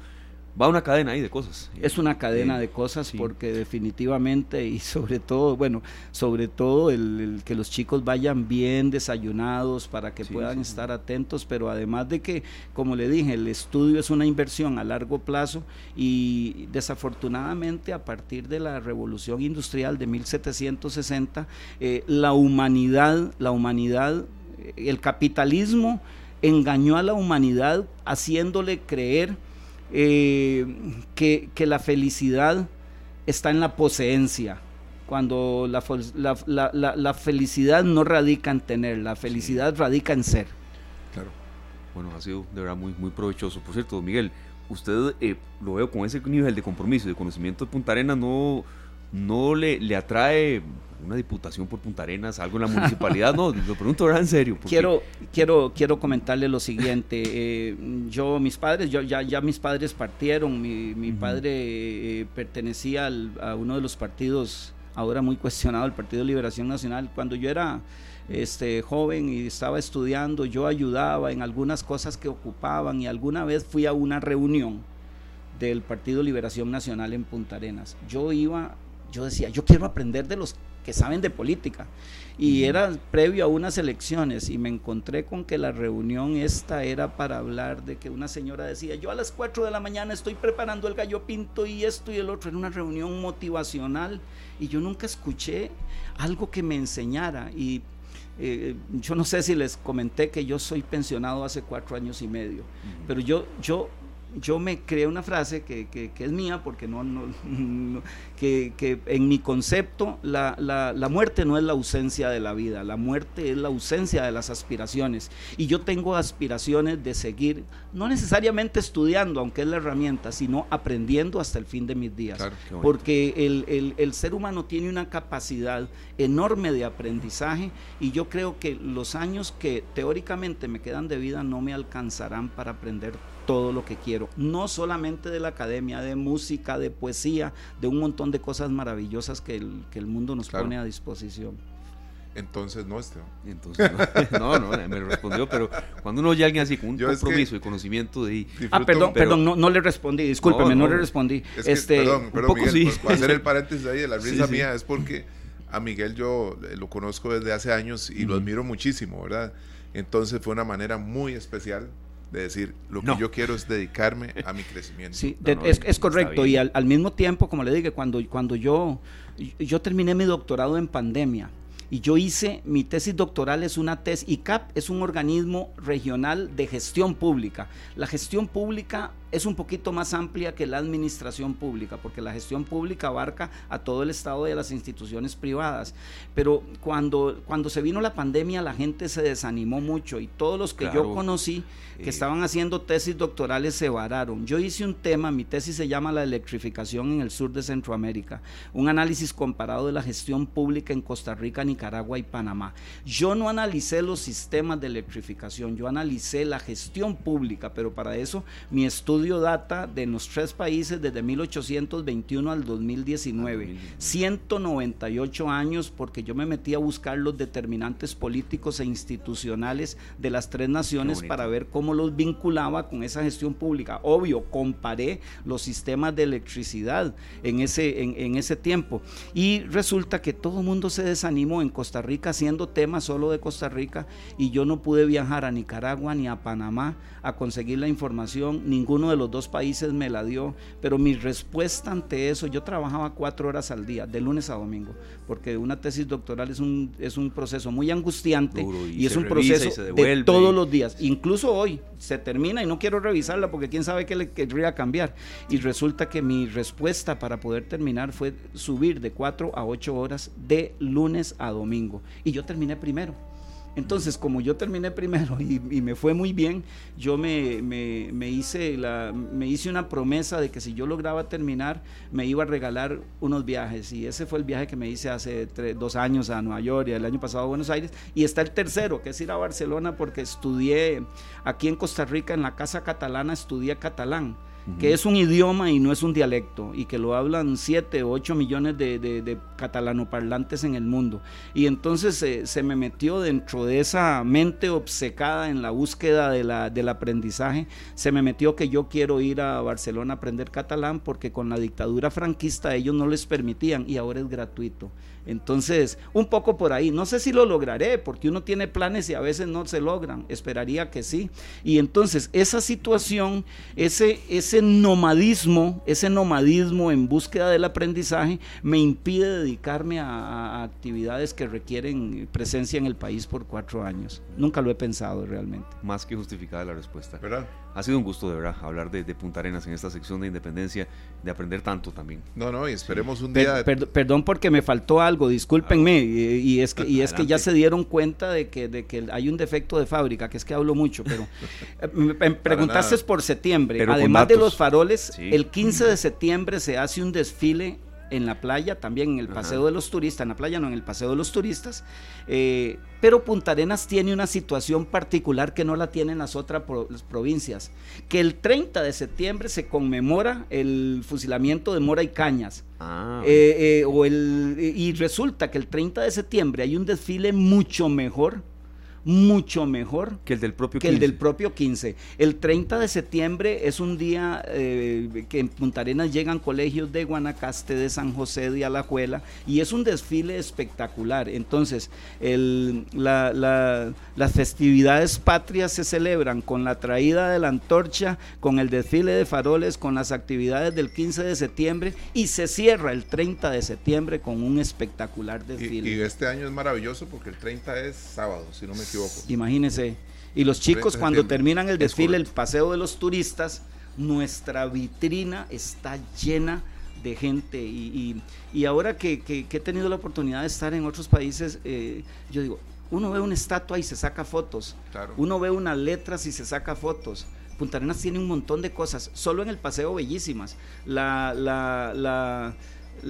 Speaker 2: Va una cadena ahí de cosas.
Speaker 5: Es una cadena de cosas porque definitivamente y sobre todo, bueno, sobre todo el, que los chicos vayan bien desayunados para que puedan estar atentos, pero además de que, como le dije, el estudio es una inversión a largo plazo y desafortunadamente a partir de la revolución industrial de 1760, eh, la humanidad, la humanidad, eh, el capitalismo engañó a la humanidad haciéndole creer eh, que, la felicidad está en la poseencia, cuando la, la, felicidad no radica en tener, la felicidad radica en ser.
Speaker 2: Claro. Bueno, ha sido de verdad muy, muy provechoso. Por cierto, Miguel, usted eh, lo veo con ese nivel de compromiso y de conocimiento de Punta Arenas, no, no le, le atrae una diputación por Punta Arenas, algo en la municipalidad, no, lo pregunto ahora en serio.
Speaker 5: Quiero, quiero, quiero comentarle lo siguiente, eh, yo, mis padres, yo, ya, ya mis padres partieron, mi, mi padre eh, pertenecía a uno de los partidos, ahora muy cuestionado, el Partido Liberación Nacional, cuando yo era este, joven y estaba estudiando, yo ayudaba en algunas cosas que ocupaban y alguna vez fui a una reunión del Partido Liberación Nacional en Punta Arenas. Yo iba, yo decía, yo quiero aprender de los que saben de política. Y era previo a unas elecciones y me encontré con que la reunión esta era para hablar de que una señora decía, yo a las 4 de la mañana estoy preparando el gallo pinto y esto y el otro. Era una reunión motivacional y yo nunca escuché algo que me enseñara. Y eh, yo no sé si les comenté que yo soy pensionado hace cuatro años y medio, pero yo, yo yo me creé una frase que, que, es mía, porque no, no, que, que, en mi concepto la, la, la, muerte no es la ausencia de la vida, la muerte es la ausencia de las aspiraciones. Y yo tengo aspiraciones de seguir, no necesariamente estudiando, aunque es la herramienta, sino aprendiendo hasta el fin de mis días. porque el, el, el ser humano tiene una capacidad enorme de aprendizaje y yo creo que los años que teóricamente me quedan de vida no me alcanzarán para aprender todo lo que quiero, no solamente de la academia, de música, de poesía, de un montón de cosas maravillosas que el, que el mundo nos pone a disposición.
Speaker 3: Entonces no, Esteban.
Speaker 2: Entonces, no, no, me respondió, pero cuando uno oye a alguien así con un compromiso y conocimiento de...
Speaker 5: Ah, perdón, perdón, no, no, le respondí, discúlpeme, no, le respondí. este,
Speaker 3: perdón, pero Miguel, pues, para hacer el paréntesis ahí de la risa mía, es porque a Miguel yo eh, lo conozco desde hace años y lo admiro muchísimo, ¿verdad? Entonces fue una manera muy especial de decir, lo que yo quiero es dedicarme a mi crecimiento.
Speaker 5: Sí, es, es, correcto. Y al, al, mismo tiempo, como le dije, cuando, cuando yo, yo terminé mi doctorado en pandemia, y yo hice, mi tesis doctoral es una tesis, ICAP es un organismo regional de gestión pública. La gestión pública es un poquito más amplia que la administración pública, porque la gestión pública abarca a todo el Estado y a las instituciones privadas. Pero cuando, cuando se vino la pandemia, la gente se desanimó mucho y todos los que yo conocí que estaban haciendo tesis doctorales se vararon. Yo hice un tema, mi tesis se llama La electrificación en el sur de Centroamérica, un análisis comparado de la gestión pública en Costa Rica, Nicaragua y Panamá. Yo no analicé los sistemas de electrificación, yo analicé la gestión pública, pero para eso mi estudio estudio data de los tres países desde 1821 al 2019. 198 años porque yo me metí a buscar los determinantes políticos e institucionales de las tres naciones para ver cómo los vinculaba con esa gestión pública. Obvio, comparé los sistemas de electricidad en ese, en, ese tiempo. Y resulta que todo el mundo se desanimó en Costa Rica haciendo temas solo de Costa Rica y yo no pude viajar a Nicaragua ni a Panamá a conseguir la información, ninguno de los dos países me la dio, pero mi respuesta ante eso, yo trabajaba cuatro horas al día, de lunes a domingo, porque una tesis doctoral es un, es un proceso muy angustiante y, es un proceso de todos los días, incluso hoy se termina y no quiero revisarla porque quién sabe qué le querría cambiar. Y resulta que mi respuesta para poder terminar fue subir de cuatro a ocho horas de lunes a domingo. Y yo terminé primero. Entonces, como yo terminé primero y, me fue muy bien, yo me, me, hice la, me hice una promesa de que si yo lograba terminar, me iba a regalar unos viajes. Y ese fue el viaje que me hice hace dos años a Nueva York y el año pasado a Buenos Aires. Y está el tercero, que es ir a Barcelona, porque estudié aquí en Costa Rica, en la Casa Catalana, estudié catalán que es un idioma y no es un dialecto, y que lo hablan 7 o 8 millones de, de, catalanoparlantes en el mundo. Y entonces eh, se me metió dentro de esa mente obcecada en la búsqueda de la, del aprendizaje, se me metió que yo quiero ir a Barcelona a aprender catalán porque con la dictadura franquista ellos no les permitían y ahora es gratuito. Entonces, un poco por ahí. No sé si lo lograré, porque uno tiene planes y a veces no se logran. Esperaría que sí. Y entonces, esa situación, ese, ese nomadismo, ese nomadismo en búsqueda del aprendizaje, me impide dedicarme a, actividades que requieren presencia en el país por cuatro años. Nunca lo he pensado realmente.
Speaker 2: Más que justificada la respuesta. ¿Verdad? Ha sido un gusto de verdad hablar de, Punta Arenas en esta sección de independencia, de aprender tanto también.
Speaker 3: No, no, y esperemos un día.
Speaker 5: perdón porque me faltó algo, discúlpenme, y, es que, y es que ya se dieron cuenta de que, de que hay un defecto de fábrica, que es que hablo mucho, pero eh, me, preguntaste por septiembre. Además de los faroles, el 15 de septiembre se hace un desfile en la playa, también en el Paseo de los Turistas, en la playa no, en el Paseo de los Turistas, eh, pero Punta Arenas tiene una situación particular que no la tienen las otras provincias, que el 30 de septiembre se conmemora el fusilamiento de Mora y Cañas. Ah, eh, eh, o el, y resulta que el 30 de septiembre hay un desfile mucho mejor mucho mejor
Speaker 2: que el del propio
Speaker 5: que 15. el del propio 15. El 30 de septiembre es un día eh, que en Punta Arenas llegan colegios de Guanacaste, de San José, de Alajuela y es un desfile espectacular. Entonces, el, las festividades patrias se celebran con la traída de la antorcha, con el desfile de faroles, con las actividades del 15 de septiembre y se cierra el 30 de septiembre con un espectacular desfile.
Speaker 3: Y, este año es maravilloso porque el 30 es sábado, si no me
Speaker 5: Imagínense. Y los chicos cuando terminan el desfile, el paseo de los turistas, nuestra vitrina está llena de gente. Y, ahora que, he tenido la oportunidad de estar en otros países, eh, yo digo, uno ve una estatua y se saca fotos. Uno ve unas letras y se saca fotos. Punta Arenas tiene un montón de cosas, solo en el paseo bellísimas. La, la, la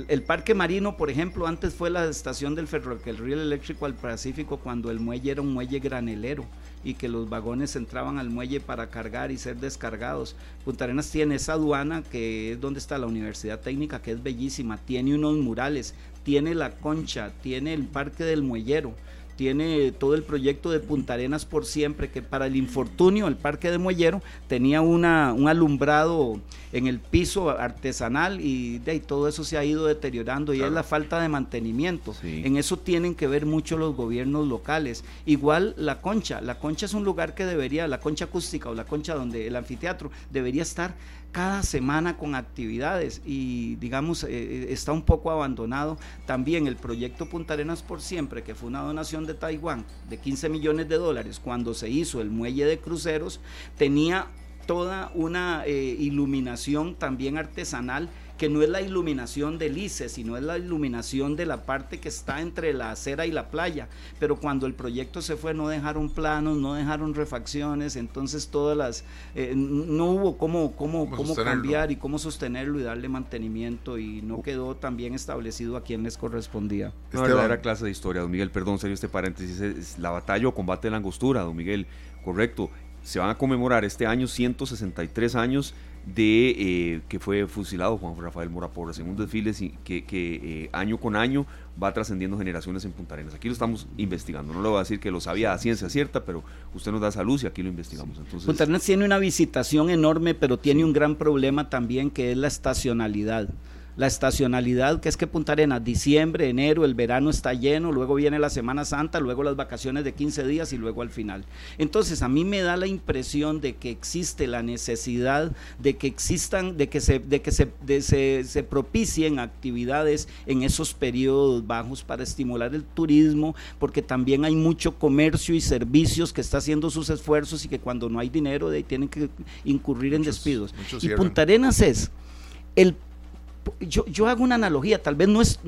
Speaker 5: el parque marino, por ejemplo, antes fue la estación del ferrocarril eléctrico al Pacífico cuando el muelle era un muelle granelero y que los vagones entraban al muelle para cargar y ser descargados. Punta Arenas tiene esa aduana que es donde está la Universidad Técnica, que es bellísima, tiene unos murales, tiene la concha, tiene el parque del muellero tiene todo el proyecto de Punta Arenas por siempre, que para el infortunio, el Parque de Muellero tenía una, un alumbrado en el piso artesanal y de todo eso se ha ido deteriorando y es la falta de mantenimiento. En eso tienen que ver mucho los gobiernos locales. Igual la concha, la concha es un lugar que debería, la concha acústica o la concha donde el anfiteatro debería estar cada semana con actividades y digamos eh, eh, está un poco abandonado. También el proyecto Punta Arenas por siempre, que fue una donación de Taiwán de 15 millones de dólares cuando se hizo el muelle de cruceros, tenía toda una eh, iluminación también artesanal que no es la iluminación del ICE, sino es la iluminación de la parte que está entre la acera y la playa. Pero cuando el proyecto se fue no dejaron planos, no dejaron refacciones, entonces todas las, eh, no hubo cómo, cómo, cómo cambiar y cómo sostenerlo y darle mantenimiento y no quedó tan bien establecido a quien les correspondía.
Speaker 2: Una verdadera clase de historia, don Miguel, perdón, serio este paréntesis, es la batalla o combate de la angostura, don Miguel, correcto. Se van a conmemorar este año 163 años de eh, que fue fusilado Juan Rafael Mora Porras en un desfile que, que año con año va trascendiendo generaciones en Punta Arenas. Aquí lo estamos investigando, no le voy a decir que lo sabía a ciencia cierta, pero usted nos da esa luz y aquí lo investigamos. Entonces,
Speaker 5: Punta Arenas tiene una visitación enorme, pero tiene un gran problema también que es la estacionalidad la estacionalidad, que es que Punta Arenas, diciembre, enero, el verano está lleno, luego viene la Semana Santa, luego las vacaciones de 15 días y luego al final. Entonces, a mí me da la impresión de que existe la necesidad de que existan, de que se, de que se, se, se propicien actividades en esos periodos bajos para estimular el turismo, porque también hay mucho comercio y servicios que está haciendo sus esfuerzos y que cuando no hay dinero de ahí tienen que incurrir en despidos. y Punta Arenas es el yo, yo hago una analogía, tal vez no es,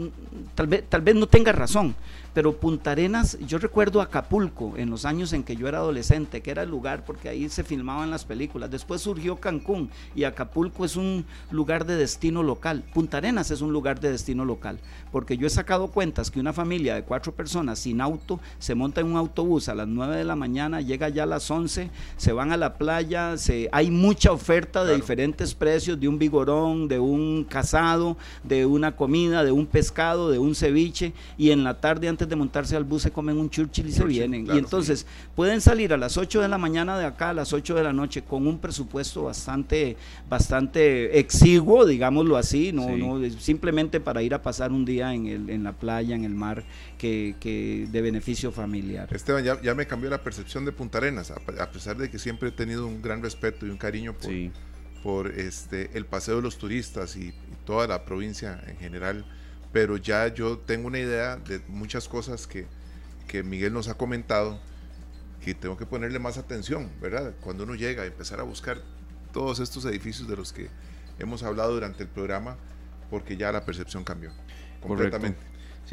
Speaker 5: tal vez, tal vez no tenga razón, pero Punta Arenas, yo recuerdo Acapulco en los años en que yo era adolescente, que era el lugar porque ahí se filmaban las películas. Después surgió Cancún y Acapulco es un lugar de destino local. Punta Arenas es un lugar de destino local, porque yo he sacado cuentas que una familia de cuatro personas sin auto se monta en un autobús a las 9 de la mañana, llega ya a las 11, se van a la playa, se, hay mucha oferta de diferentes precios, de un vigorón, de un casado, de una comida, de un pescado, de un ceviche, y en la tarde antes de montarse al bus se comen un Churchill y se vienen. y entonces pueden salir a las 8 de la mañana de acá a las 8 de la noche con un presupuesto bastante, bastante exiguo, digámoslo así, no, no simplemente para ir a pasar un día en, el, en la playa, en el mar, que, que de beneficio familiar.
Speaker 3: Esteban, ya, ya, me cambió la percepción de Punta Arenas, a, pesar de que siempre he tenido un gran respeto y un cariño por, por este, el paseo de los turistas y, y toda la provincia en general pero ya yo tengo una idea de muchas cosas que, que Miguel nos ha comentado que tengo que ponerle más atención, ¿verdad? Cuando uno llega a empezar a buscar todos estos edificios de los que hemos hablado durante el programa, porque ya la percepción cambió completamente.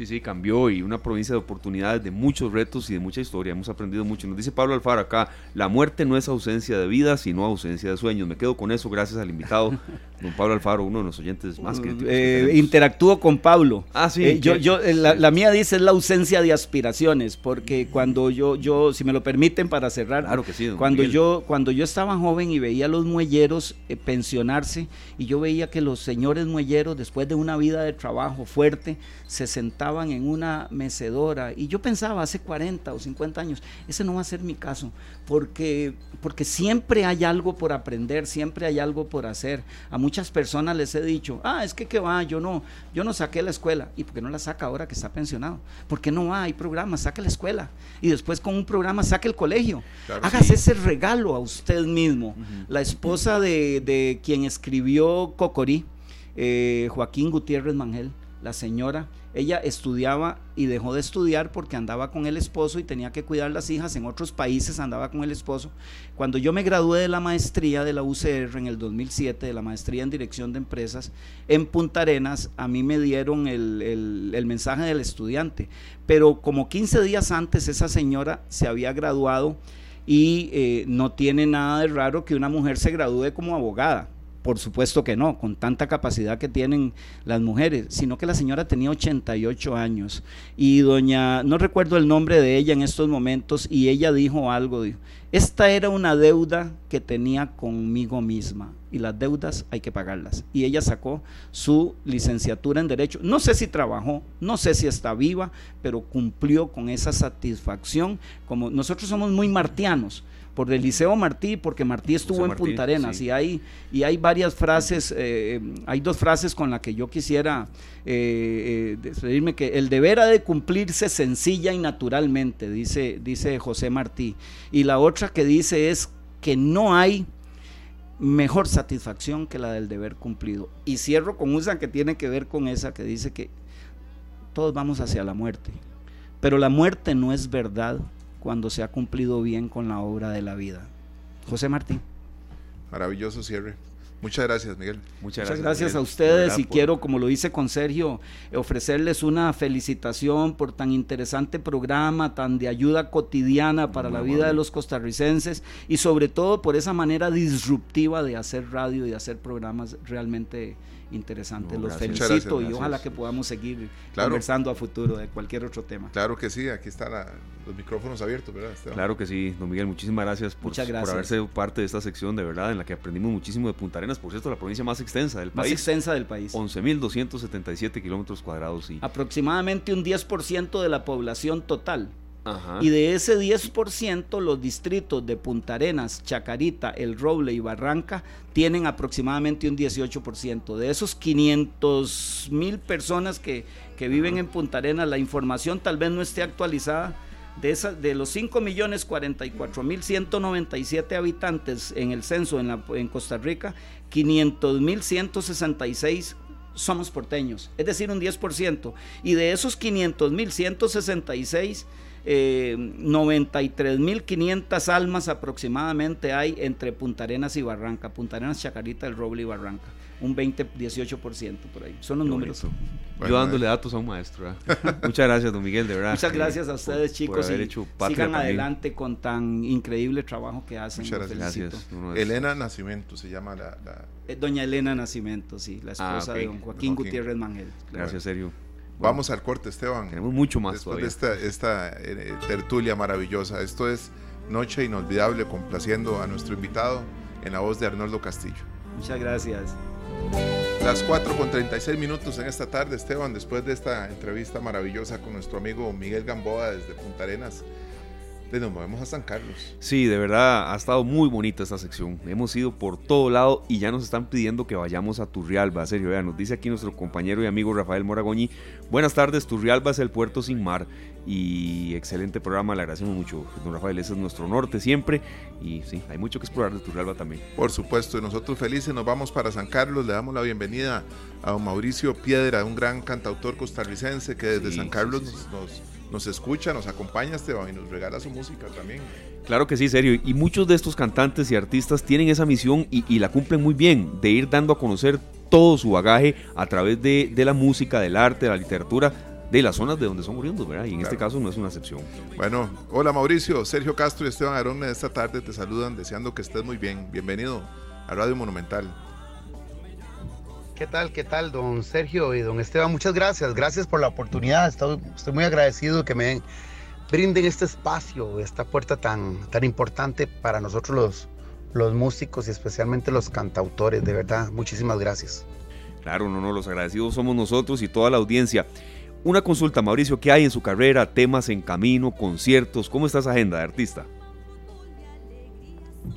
Speaker 2: Sí, sí, cambió y una provincia de oportunidades, de muchos retos y de mucha historia. Hemos aprendido mucho. Nos dice Pablo Alfaro acá, la muerte no es ausencia de vida, sino ausencia de sueños. Me quedo con eso gracias al invitado, don Pablo Alfaro, uno de los oyentes más que
Speaker 5: eh, interactúo con Pablo. Ah, sí. Eh, yo, yo, eh, la, mía dice es la ausencia de aspiraciones, porque cuando yo, yo, si me lo permiten para cerrar,
Speaker 2: claro que sí,
Speaker 5: cuando yo, cuando yo estaba joven y veía a los muelleros pensionarse, y yo veía que los señores muelleros, después de una vida de trabajo fuerte, se sentaban en una mecedora y yo pensaba hace 40 o 50 años, ese no va a ser mi caso, porque, porque siempre hay algo por aprender, siempre hay algo por hacer. A muchas personas les he dicho, ah, es que que va, yo no, yo no saqué la escuela. ¿Y por qué no la saca ahora que está pensionado? ¿Por qué no va? Hay programas, saque la escuela. Y después con un programa saque el colegio. Hágase ese regalo a usted mismo. La esposa de, de, quien escribió Cocorí, eh, Joaquín Gutiérrez Mangel, la señora, ella estudiaba y dejó de estudiar porque andaba con el esposo y tenía que cuidar las hijas. En otros países andaba con el esposo. Cuando yo me gradué de la maestría de la UCR en el 2007, de la maestría en dirección de empresas, en Punta Arenas, a mí me dieron el, mensaje del estudiante. Pero como 15 días antes esa señora se había graduado y eh, no tiene nada de raro que una mujer se gradúe como abogada por supuesto que no, con tanta capacidad que tienen las mujeres, sino que la señora tenía 88 años y doña, no recuerdo el nombre de ella en estos momentos, y ella dijo algo, dijo, esta era una deuda que tenía conmigo misma y las deudas hay que pagarlas. Y ella sacó su licenciatura en Derecho. No sé si trabajó, no sé si está viva, pero cumplió con esa satisfacción. Como nosotros somos muy martianos, por el Liceo Martí, porque Martí estuvo en Punta Arenas y, hay, y hay varias frases, eh, hay dos frases con las que yo quisiera eh, eh, despedirme, que el deber ha de cumplirse sencilla y naturalmente, dice, dice José Martí, y la otra que dice es que no hay mejor satisfacción que la del deber cumplido. Y cierro con una que tiene que ver con esa que dice que todos vamos hacia la muerte, pero la muerte no es verdad cuando se ha cumplido bien con la obra de la vida. José Martín.
Speaker 3: Maravilloso cierre. Muchas gracias, Miguel.
Speaker 5: Muchas gracias, a ustedes y quiero, como lo hice con Sergio, ofrecerles una felicitación por tan interesante programa, tan de ayuda cotidiana para la vida de los costarricenses y sobre todo por esa manera disruptiva de hacer radio y de hacer programas realmente interesantes. Los felicito y ojalá que podamos seguir conversando a futuro de cualquier otro tema.
Speaker 3: Claro que sí, aquí están los micrófonos abiertos, ¿verdad?
Speaker 2: Claro que sí, don Miguel, muchísimas gracias por, por haber sido parte de esta sección, de verdad, en la que aprendimos muchísimo de Punta Arenas, por cierto, la provincia más extensa del país.
Speaker 5: Más extensa del país.
Speaker 2: 11.277 kilómetros cuadrados. Y...
Speaker 5: Aproximadamente un 10% de la población total. Y de ese 10%, los distritos de Punta Arenas, Chacarita, El Roble y Barranca tienen aproximadamente un 18%. De esos 500 mil personas que, viven en Punta Arenas, la información tal vez no esté actualizada. De, esa, de los 5.044.197 habitantes en el censo en, la, en Costa Rica, 500.166 somos porteños, es decir, un 10%. Y de esos 500.166 eh, 93.500 almas aproximadamente hay entre Punta Arenas y Barranca, Punta Arenas, Chacarita, El Roble y Barranca. Un 20-18% por ahí. Son los números.
Speaker 2: Yo dándole datos a un maestro. Muchas gracias, don Miguel, de verdad.
Speaker 5: Muchas gracias a ustedes, chicos. y sigan adelante con tan increíble trabajo que hacen.
Speaker 3: Muchas gracias. Elena Nacimiento se llama la,
Speaker 5: eh, Doña Elena Nacimiento, sí, la ah, esposa de don Joaquín, Gutiérrez Mangel.
Speaker 2: Gracias, serio.
Speaker 3: Vamos al corte, Esteban.
Speaker 2: Tenemos mucho más
Speaker 3: Después de esta, esta eh, tertulia maravillosa. Esto es Noche Inolvidable, complaciendo a nuestro invitado en la voz de Arnoldo Castillo.
Speaker 5: Muchas gracias.
Speaker 3: Las 4 con 36 minutos en esta tarde, Esteban, después de esta entrevista maravillosa con nuestro amigo Miguel Gamboa desde Punta Arenas nos movemos a San Carlos.
Speaker 2: Sí, de verdad ha estado muy bonita esta sección. Hemos ido por todo lado y ya nos están pidiendo que vayamos a Turrialba. Serio, vean, nos dice aquí nuestro compañero y amigo Rafael Moragoñi. Buenas tardes, Turrialba es el puerto sin mar y excelente programa, le agradecemos mucho. Don Rafael, ese es nuestro norte siempre y sí, hay mucho que explorar de Turrialba también.
Speaker 3: Por supuesto, y nosotros felices nos vamos para San Carlos, le damos la bienvenida a don Mauricio Piedra, un gran cantautor costarricense que desde San Carlos nos nos escucha, nos acompaña Esteban y nos regala su música también.
Speaker 2: Claro que sí, serio. Y muchos de estos cantantes y artistas tienen esa misión y, la cumplen muy bien, de ir dando a conocer todo su bagaje a través de, la música, del arte, de la literatura, de las zonas de donde son oriundos, ¿verdad? Y en este caso no es una excepción.
Speaker 3: Bueno, hola Mauricio, Sergio Castro y Esteban Arón esta tarde te saludan deseando que estés muy bien. Bienvenido a Radio Monumental.
Speaker 6: ¿Qué tal? ¿Qué tal, don Sergio y don Esteban? Muchas gracias. Gracias por la oportunidad. Estoy, estoy muy agradecido que me brinden este espacio, esta puerta tan, tan importante para nosotros los, los músicos y especialmente los cantautores. De verdad, muchísimas gracias.
Speaker 2: Claro, no, no, los agradecidos somos nosotros y toda la audiencia. Una consulta, Mauricio, ¿qué hay en su carrera? ¿Temas en camino? ¿Conciertos? ¿Cómo está esa agenda de artista?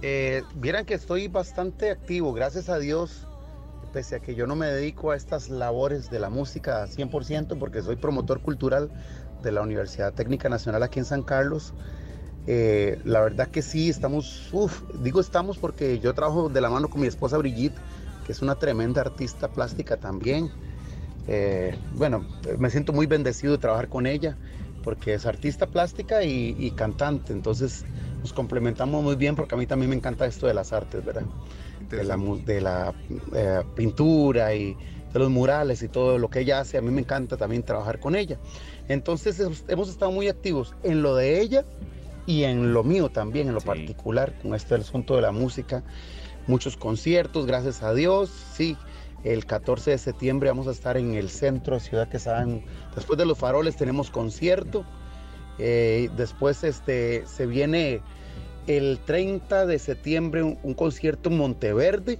Speaker 6: Eh, vieran que estoy bastante activo, gracias a Dios pese a que yo no me dedico a estas labores de la música 100% porque soy promotor cultural de la Universidad Técnica Nacional aquí en San Carlos, eh, la verdad que sí, estamos, digo estamos porque yo trabajo de la mano con mi esposa Brigitte, que es una tremenda artista plástica también. Eh, bueno, me siento muy bendecido de trabajar con ella porque es artista plástica y, y cantante, entonces nos complementamos muy bien porque a mí también me encanta esto de las artes, ¿verdad? De la, de la eh, pintura y de los murales y todo lo que ella hace. A mí me encanta también trabajar con ella. Entonces hemos estado muy activos en lo de ella y en lo mío también, en lo particular, con este asunto de la música. Muchos conciertos, gracias a Dios. Sí, el 14 de septiembre vamos a estar en el centro de Ciudad que saben Después de los faroles tenemos concierto. Eh, después este, se viene el 30 de septiembre un, concierto en Monteverde.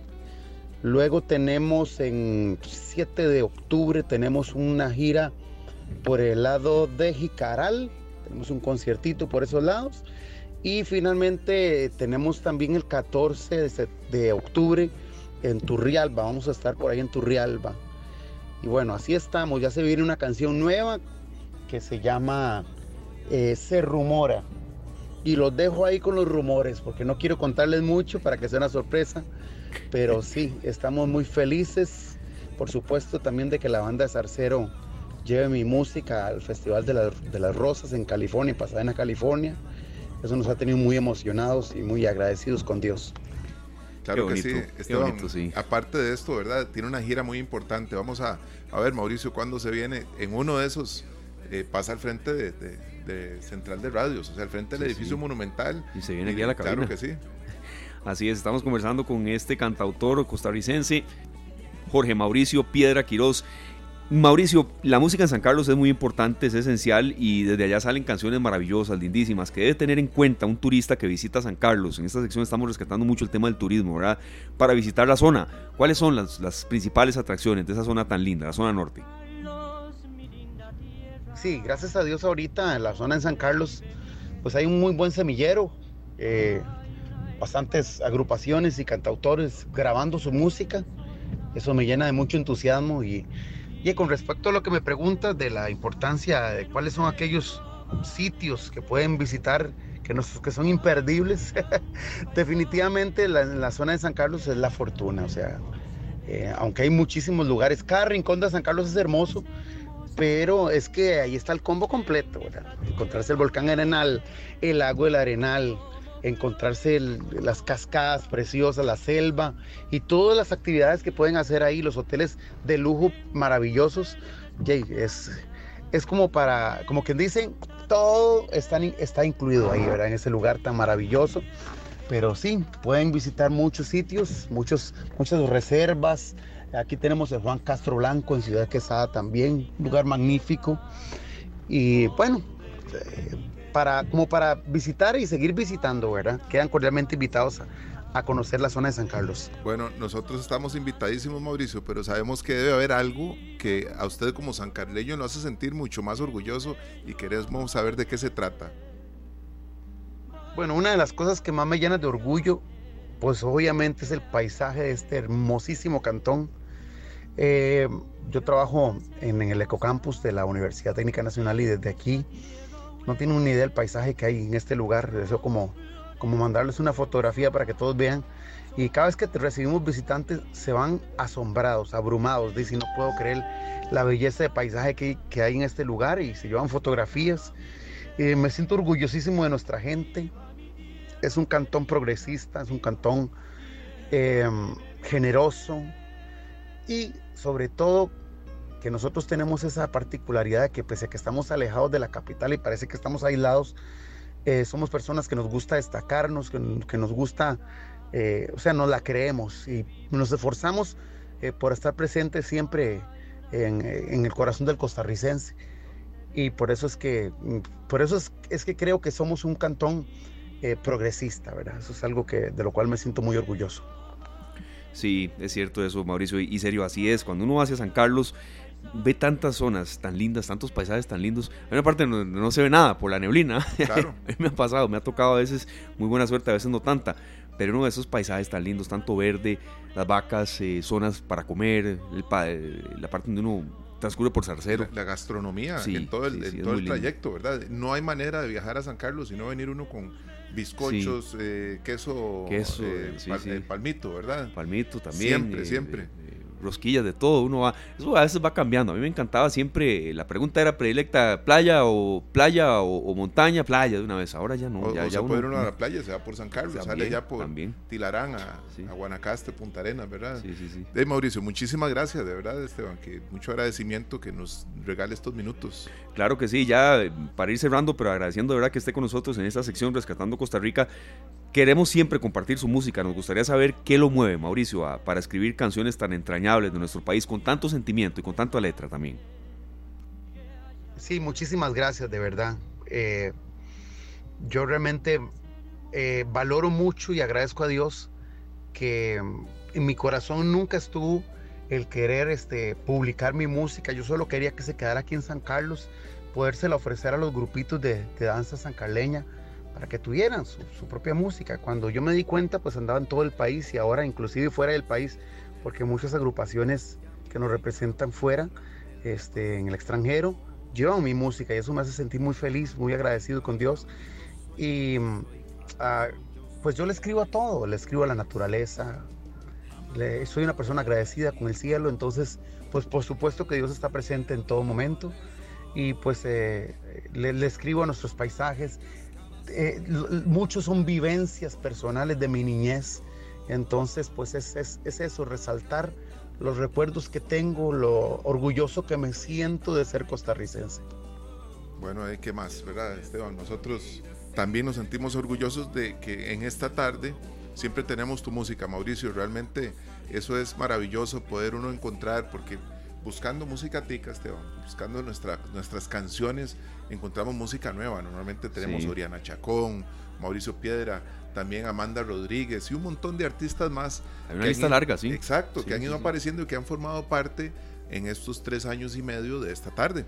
Speaker 6: Luego tenemos en 7 de octubre tenemos una gira por el lado de Jicaral. Tenemos un conciertito por esos lados. Y finalmente tenemos también el 14 de, octubre en Turrialba. Vamos a estar por ahí en Turrialba. Y bueno, así estamos. Ya se viene una canción nueva que se llama eh, Se Rumora y los dejo ahí con los rumores porque no quiero contarles mucho para que sea una sorpresa, pero sí, estamos muy felices, por supuesto también de que la banda de Zarcero lleve mi música al Festival de, las Rosas en California, Pasadena, California. Eso nos ha tenido muy emocionados y muy agradecidos con Dios.
Speaker 3: Claro que sí. sí. Aparte de esto, ¿verdad? Tiene una gira muy importante. Vamos a, a ver, Mauricio, cuándo se viene en uno de esos, eh, pasa al frente de de Central de Radios, o sea, al frente del edificio monumental.
Speaker 2: Y se viene aquí a la cabina.
Speaker 3: Claro que sí.
Speaker 2: Así es, estamos conversando con este cantautor costarricense. Jorge Mauricio Piedra Quirós. Mauricio, la música en San Carlos es muy importante, es esencial y desde allá salen canciones maravillosas, lindísimas, que debe tener en cuenta un turista que visita San Carlos. En esta sección estamos rescatando mucho el tema del turismo, ¿verdad? Para visitar la zona, ¿cuáles son las, las principales atracciones de esa zona tan linda, la zona norte?
Speaker 6: Sí, gracias a Dios ahorita en la zona de San Carlos, pues hay un muy buen semillero, eh, bastantes agrupaciones y cantautores grabando su música. Eso me llena de mucho entusiasmo y y con respecto a lo que me preguntas de la importancia de cuáles son aquellos sitios que pueden visitar que, que son imperdibles, definitivamente la, la, zona de San Carlos es la fortuna. O sea, eh, aunque hay muchísimos lugares, cada rincón de San Carlos es hermoso, pero es que ahí está el combo completo. Encontrarse el volcán Arenal, el lago del Arenal, encontrarse las cascadas preciosas, la selva y todas las actividades que pueden hacer ahí, los hoteles de lujo maravillosos. es, es como para, como quien dicen, todo está, está incluido ahí. En ese lugar tan maravilloso. Pero sí, pueden visitar muchos sitios, muchos, muchas reservas. Aquí tenemos el Juan Castro Blanco en Ciudad Quesada también, un lugar magnífico. Y bueno, eh, para, como para visitar y seguir visitando, ¿verdad? Quedan cordialmente invitados a, conocer la zona de San Carlos.
Speaker 3: Bueno, nosotros estamos invitadísimos, Mauricio, pero sabemos que debe haber algo que a usted como sancarleño lo hace sentir mucho más orgulloso y queremos saber de qué se trata.
Speaker 6: Bueno, una de las cosas que más me llena de orgullo, pues obviamente es el paisaje de este hermosísimo cantón. Eh, yo trabajo en, en el Ecocampus de la Universidad Técnica Nacional y desde aquí no tienen una idea del paisaje que hay en este lugar. Eso como, como mandarles una fotografía para que todos vean. Y cada vez que recibimos visitantes se van asombrados, abrumados. Dicen, no puedo creer la belleza de paisaje que, que hay en este lugar y se llevan fotografías. Eh, me siento orgullosísimo de nuestra gente. Es un cantón progresista, es un cantón eh, generoso y sobre todo que nosotros tenemos esa particularidad de que pese a que estamos alejados de la capital y parece que estamos aislados, eh, somos personas que nos gusta destacarnos, que, nos gusta, eh, o sea, nos la creemos y nos esforzamos eh, por estar presentes siempre en, el corazón del costarricense. Y por eso es que, por eso es, es que creo que somos un cantón progresista, ¿verdad? Eso es algo que, de lo cual me siento muy orgulloso.
Speaker 2: Sí, es cierto eso, Mauricio, y, y serio, así es. Cuando uno va hacia San Carlos, ve tantas zonas tan lindas, tantos paisajes tan lindos. Hay una parte no, no se ve nada por la neblina. Claro. me ha pasado, me ha tocado a veces muy buena suerte, a veces no tanta. Pero uno de esos paisajes tan lindos, tanto verde, las vacas, eh, zonas para comer, el, la parte donde uno transcurre por Zarcero.
Speaker 3: La, gastronomía en todo el, todo el trayecto, ¿verdad? No hay manera de viajar a San Carlos sino venir uno con bizcochos, eh, queso,
Speaker 2: queso
Speaker 3: eh, palmito, ¿verdad?
Speaker 2: Palmito también.
Speaker 3: Siempre, siempre
Speaker 2: rosquillas, de todo. Uno va, eso a veces va cambiando. A mí me encantaba siempre, la pregunta era predilecta, playa o playa o, montaña, playa de una vez. Ahora ya no. ya,
Speaker 3: ya uno, puede ir a la playa, se va por San Carlos, sale ya por Tilarán a, Guanacaste, Punta Arenas, ¿verdad?
Speaker 2: Sí, sí, sí.
Speaker 3: De Mauricio, muchísimas gracias, de verdad, Esteban, que mucho agradecimiento que nos regale estos minutos.
Speaker 2: Claro que sí, ya para ir cerrando, pero agradeciendo de verdad que esté con nosotros en esta sección Rescatando Costa Rica. Queremos siempre compartir su música, nos gustaría saber qué lo mueve, Mauricio, para escribir canciones tan entrañables de nuestro país con tanto sentimiento y con tanta letra también.
Speaker 6: Sí, muchísimas gracias, de verdad. Eh, yo realmente eh, valoro mucho y agradezco a Dios que en mi corazón nunca estuvo el querer este, publicar mi música. Yo solo quería que se quedara aquí en San Carlos, podérsela ofrecer a los grupitos de, danza sancarleña para que tuvieran su, propia música. Cuando yo me di cuenta, pues andaba en todo el país y ahora inclusive fuera del país, porque muchas agrupaciones que nos representan fuera, este, en el extranjero, llevan mi música y eso me hace sentir muy feliz, muy agradecido con Dios. Y ah, pues yo le escribo a todo, le escribo a la naturaleza, soy una persona agradecida con el cielo, entonces pues por supuesto que Dios está presente en todo momento y pues eh, le, le, escribo a nuestros paisajes, eh, muchos son vivencias personales de mi niñez. Entonces, pues es, es, eso, resaltar los recuerdos que tengo, lo orgulloso que me siento de ser costarricense.
Speaker 3: Bueno, ¿qué más, verdad, Esteban? Nosotros también nos sentimos orgullosos de que en esta tarde siempre tenemos tu música, Mauricio. Realmente eso es maravilloso poder uno encontrar, porque buscando música tica, Esteban, buscando nuestra, nuestras canciones, encontramos música nueva. Normalmente tenemos Oriana Chacón, Mauricio Piedra, también Amanda Rodríguez y un montón de artistas más.
Speaker 2: Hay una lista larga, sí.
Speaker 3: Exacto, que han ido apareciendo y que han formado parte en estos tres años y medio de esta tarde,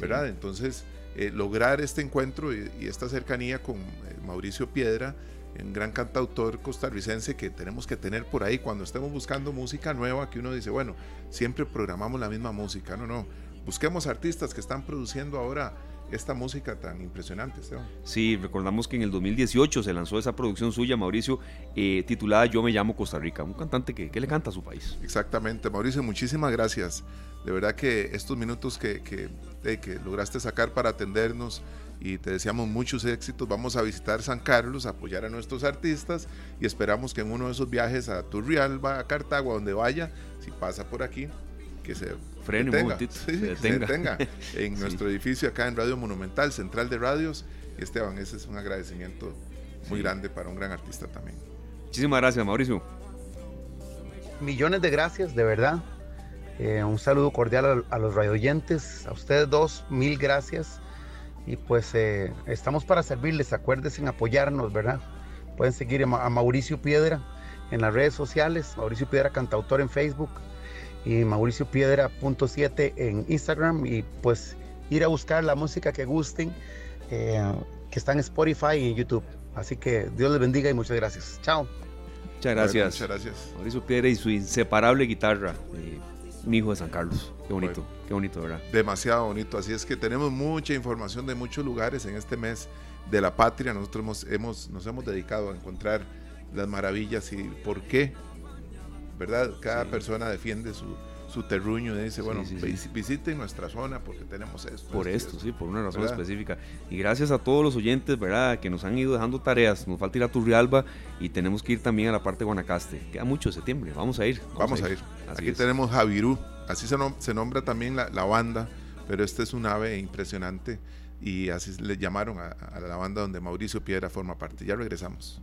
Speaker 3: ¿verdad? Entonces, eh, lograr este encuentro y, esta cercanía con eh, Mauricio Piedra, un gran cantautor costarricense que tenemos que tener por ahí cuando estemos buscando música nueva, que uno dice, bueno, siempre programamos la misma música, no, no, busquemos artistas que están produciendo ahora esta música tan impresionante, Esteban.
Speaker 2: Sí, recordamos que en el 2018 se lanzó esa producción suya, Mauricio, eh, titulada Yo me llamo Costa Rica, un cantante que, le canta a su país.
Speaker 3: Exactamente, Mauricio, muchísimas gracias. De verdad que estos minutos que, que, que lograste sacar para atendernos y te deseamos muchos éxitos. Vamos a visitar San Carlos, apoyar a nuestros artistas y esperamos que en uno de esos viajes a Turrialba, a Cartago, donde vaya, si pasa por aquí, que se
Speaker 2: frene un momentito,
Speaker 3: se, detenga. en nuestro edificio acá en Radio Monumental, Central de Radios. Y Esteban, ese es un agradecimiento muy grande para un gran artista también.
Speaker 2: Muchísimas gracias, Mauricio.
Speaker 6: Millones de gracias, de verdad. Eh, un saludo cordial a, a los radioyentes, a ustedes dos, mil gracias. Y pues eh, estamos para servirles, acuérdense en apoyarnos, ¿verdad? Pueden seguir a Mauricio Piedra en las redes sociales, Mauricio Piedra Cantautor en Facebook y Mauricio Piedra.7 en Instagram y pues ir a buscar la música que gusten, eh, que está en Spotify y en YouTube. Así que Dios les bendiga y muchas gracias. Chao.
Speaker 2: Muchas gracias.
Speaker 3: muchas gracias.
Speaker 2: Mauricio Piedra y su inseparable guitarra. Eh, un hijo de San Carlos. Qué bonito, qué bonito, ¿verdad?
Speaker 3: Demasiado bonito. Así es que tenemos mucha información de muchos lugares en este mes de la patria. Nosotros hemos, nos hemos dedicado a encontrar las maravillas y por qué, ¿verdad? Cada persona defiende su, su terruño y dice, bueno, visiten nuestra zona porque tenemos esto.
Speaker 2: Por esto, sí, por una razón específica. Y gracias a todos los oyentes, ¿verdad? Que nos han ido dejando tareas. Nos falta ir a Turrialba y tenemos que ir también a la parte de Guanacaste. Queda mucho de septiembre, vamos a ir.
Speaker 3: Vamos, a ir. Aquí tenemos Javirú, así se, se nombra también la, la, banda, pero este es un ave impresionante y así le llamaron a, a la banda donde Mauricio Piedra forma parte. Ya regresamos.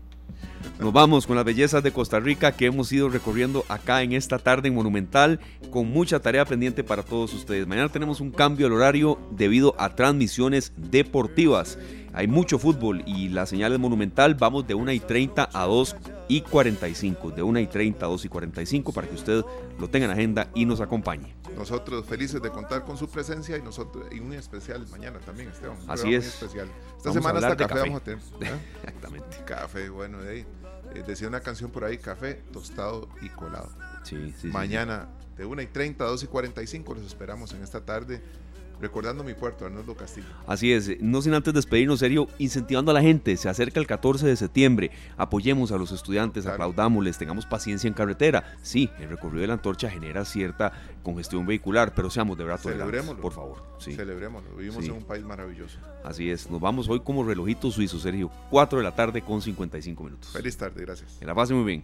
Speaker 2: Nos vamos con las bellezas de Costa Rica que hemos ido recorriendo acá en esta tarde en Monumental, con mucha tarea pendiente para todos ustedes. Mañana tenemos un cambio al horario debido a transmisiones deportivas. Hay mucho fútbol y la señal es monumental. Vamos de 1 y 30 a 2 y 45. De 1 y 30 a 2 y 45 para que usted lo tenga en agenda y nos acompañe.
Speaker 3: Nosotros felices de contar con su presencia y nosotros y un especial mañana también, Esteban.
Speaker 2: Así es.
Speaker 3: Especial. Esta semana hasta café, vamos a tener.
Speaker 2: ¿eh? Exactamente.
Speaker 3: Café, bueno, de ahí. Eh, decía una canción por ahí, café, tostado y colado.
Speaker 2: Sí, sí.
Speaker 3: Mañana de 1 y 30 a 2 y 45 los esperamos en esta tarde recordando mi puerto, Arnoldo Castillo.
Speaker 2: Así es, no sin antes despedirnos, serio, incentivando a la gente, se acerca el 14 de septiembre, apoyemos a los estudiantes, aplaudámosles, tengamos paciencia en carretera. Sí, el recorrido de la antorcha genera cierta congestión vehicular, pero seamos de verdad
Speaker 3: Celebrémoslo.
Speaker 2: por favor.
Speaker 3: Sí. Celebrémoslo, vivimos en un país maravilloso.
Speaker 2: Así es, nos vamos hoy como relojito suizo, Sergio, 4 de la tarde con 55 minutos.
Speaker 3: Feliz tarde, gracias.
Speaker 2: Que la pase muy bien.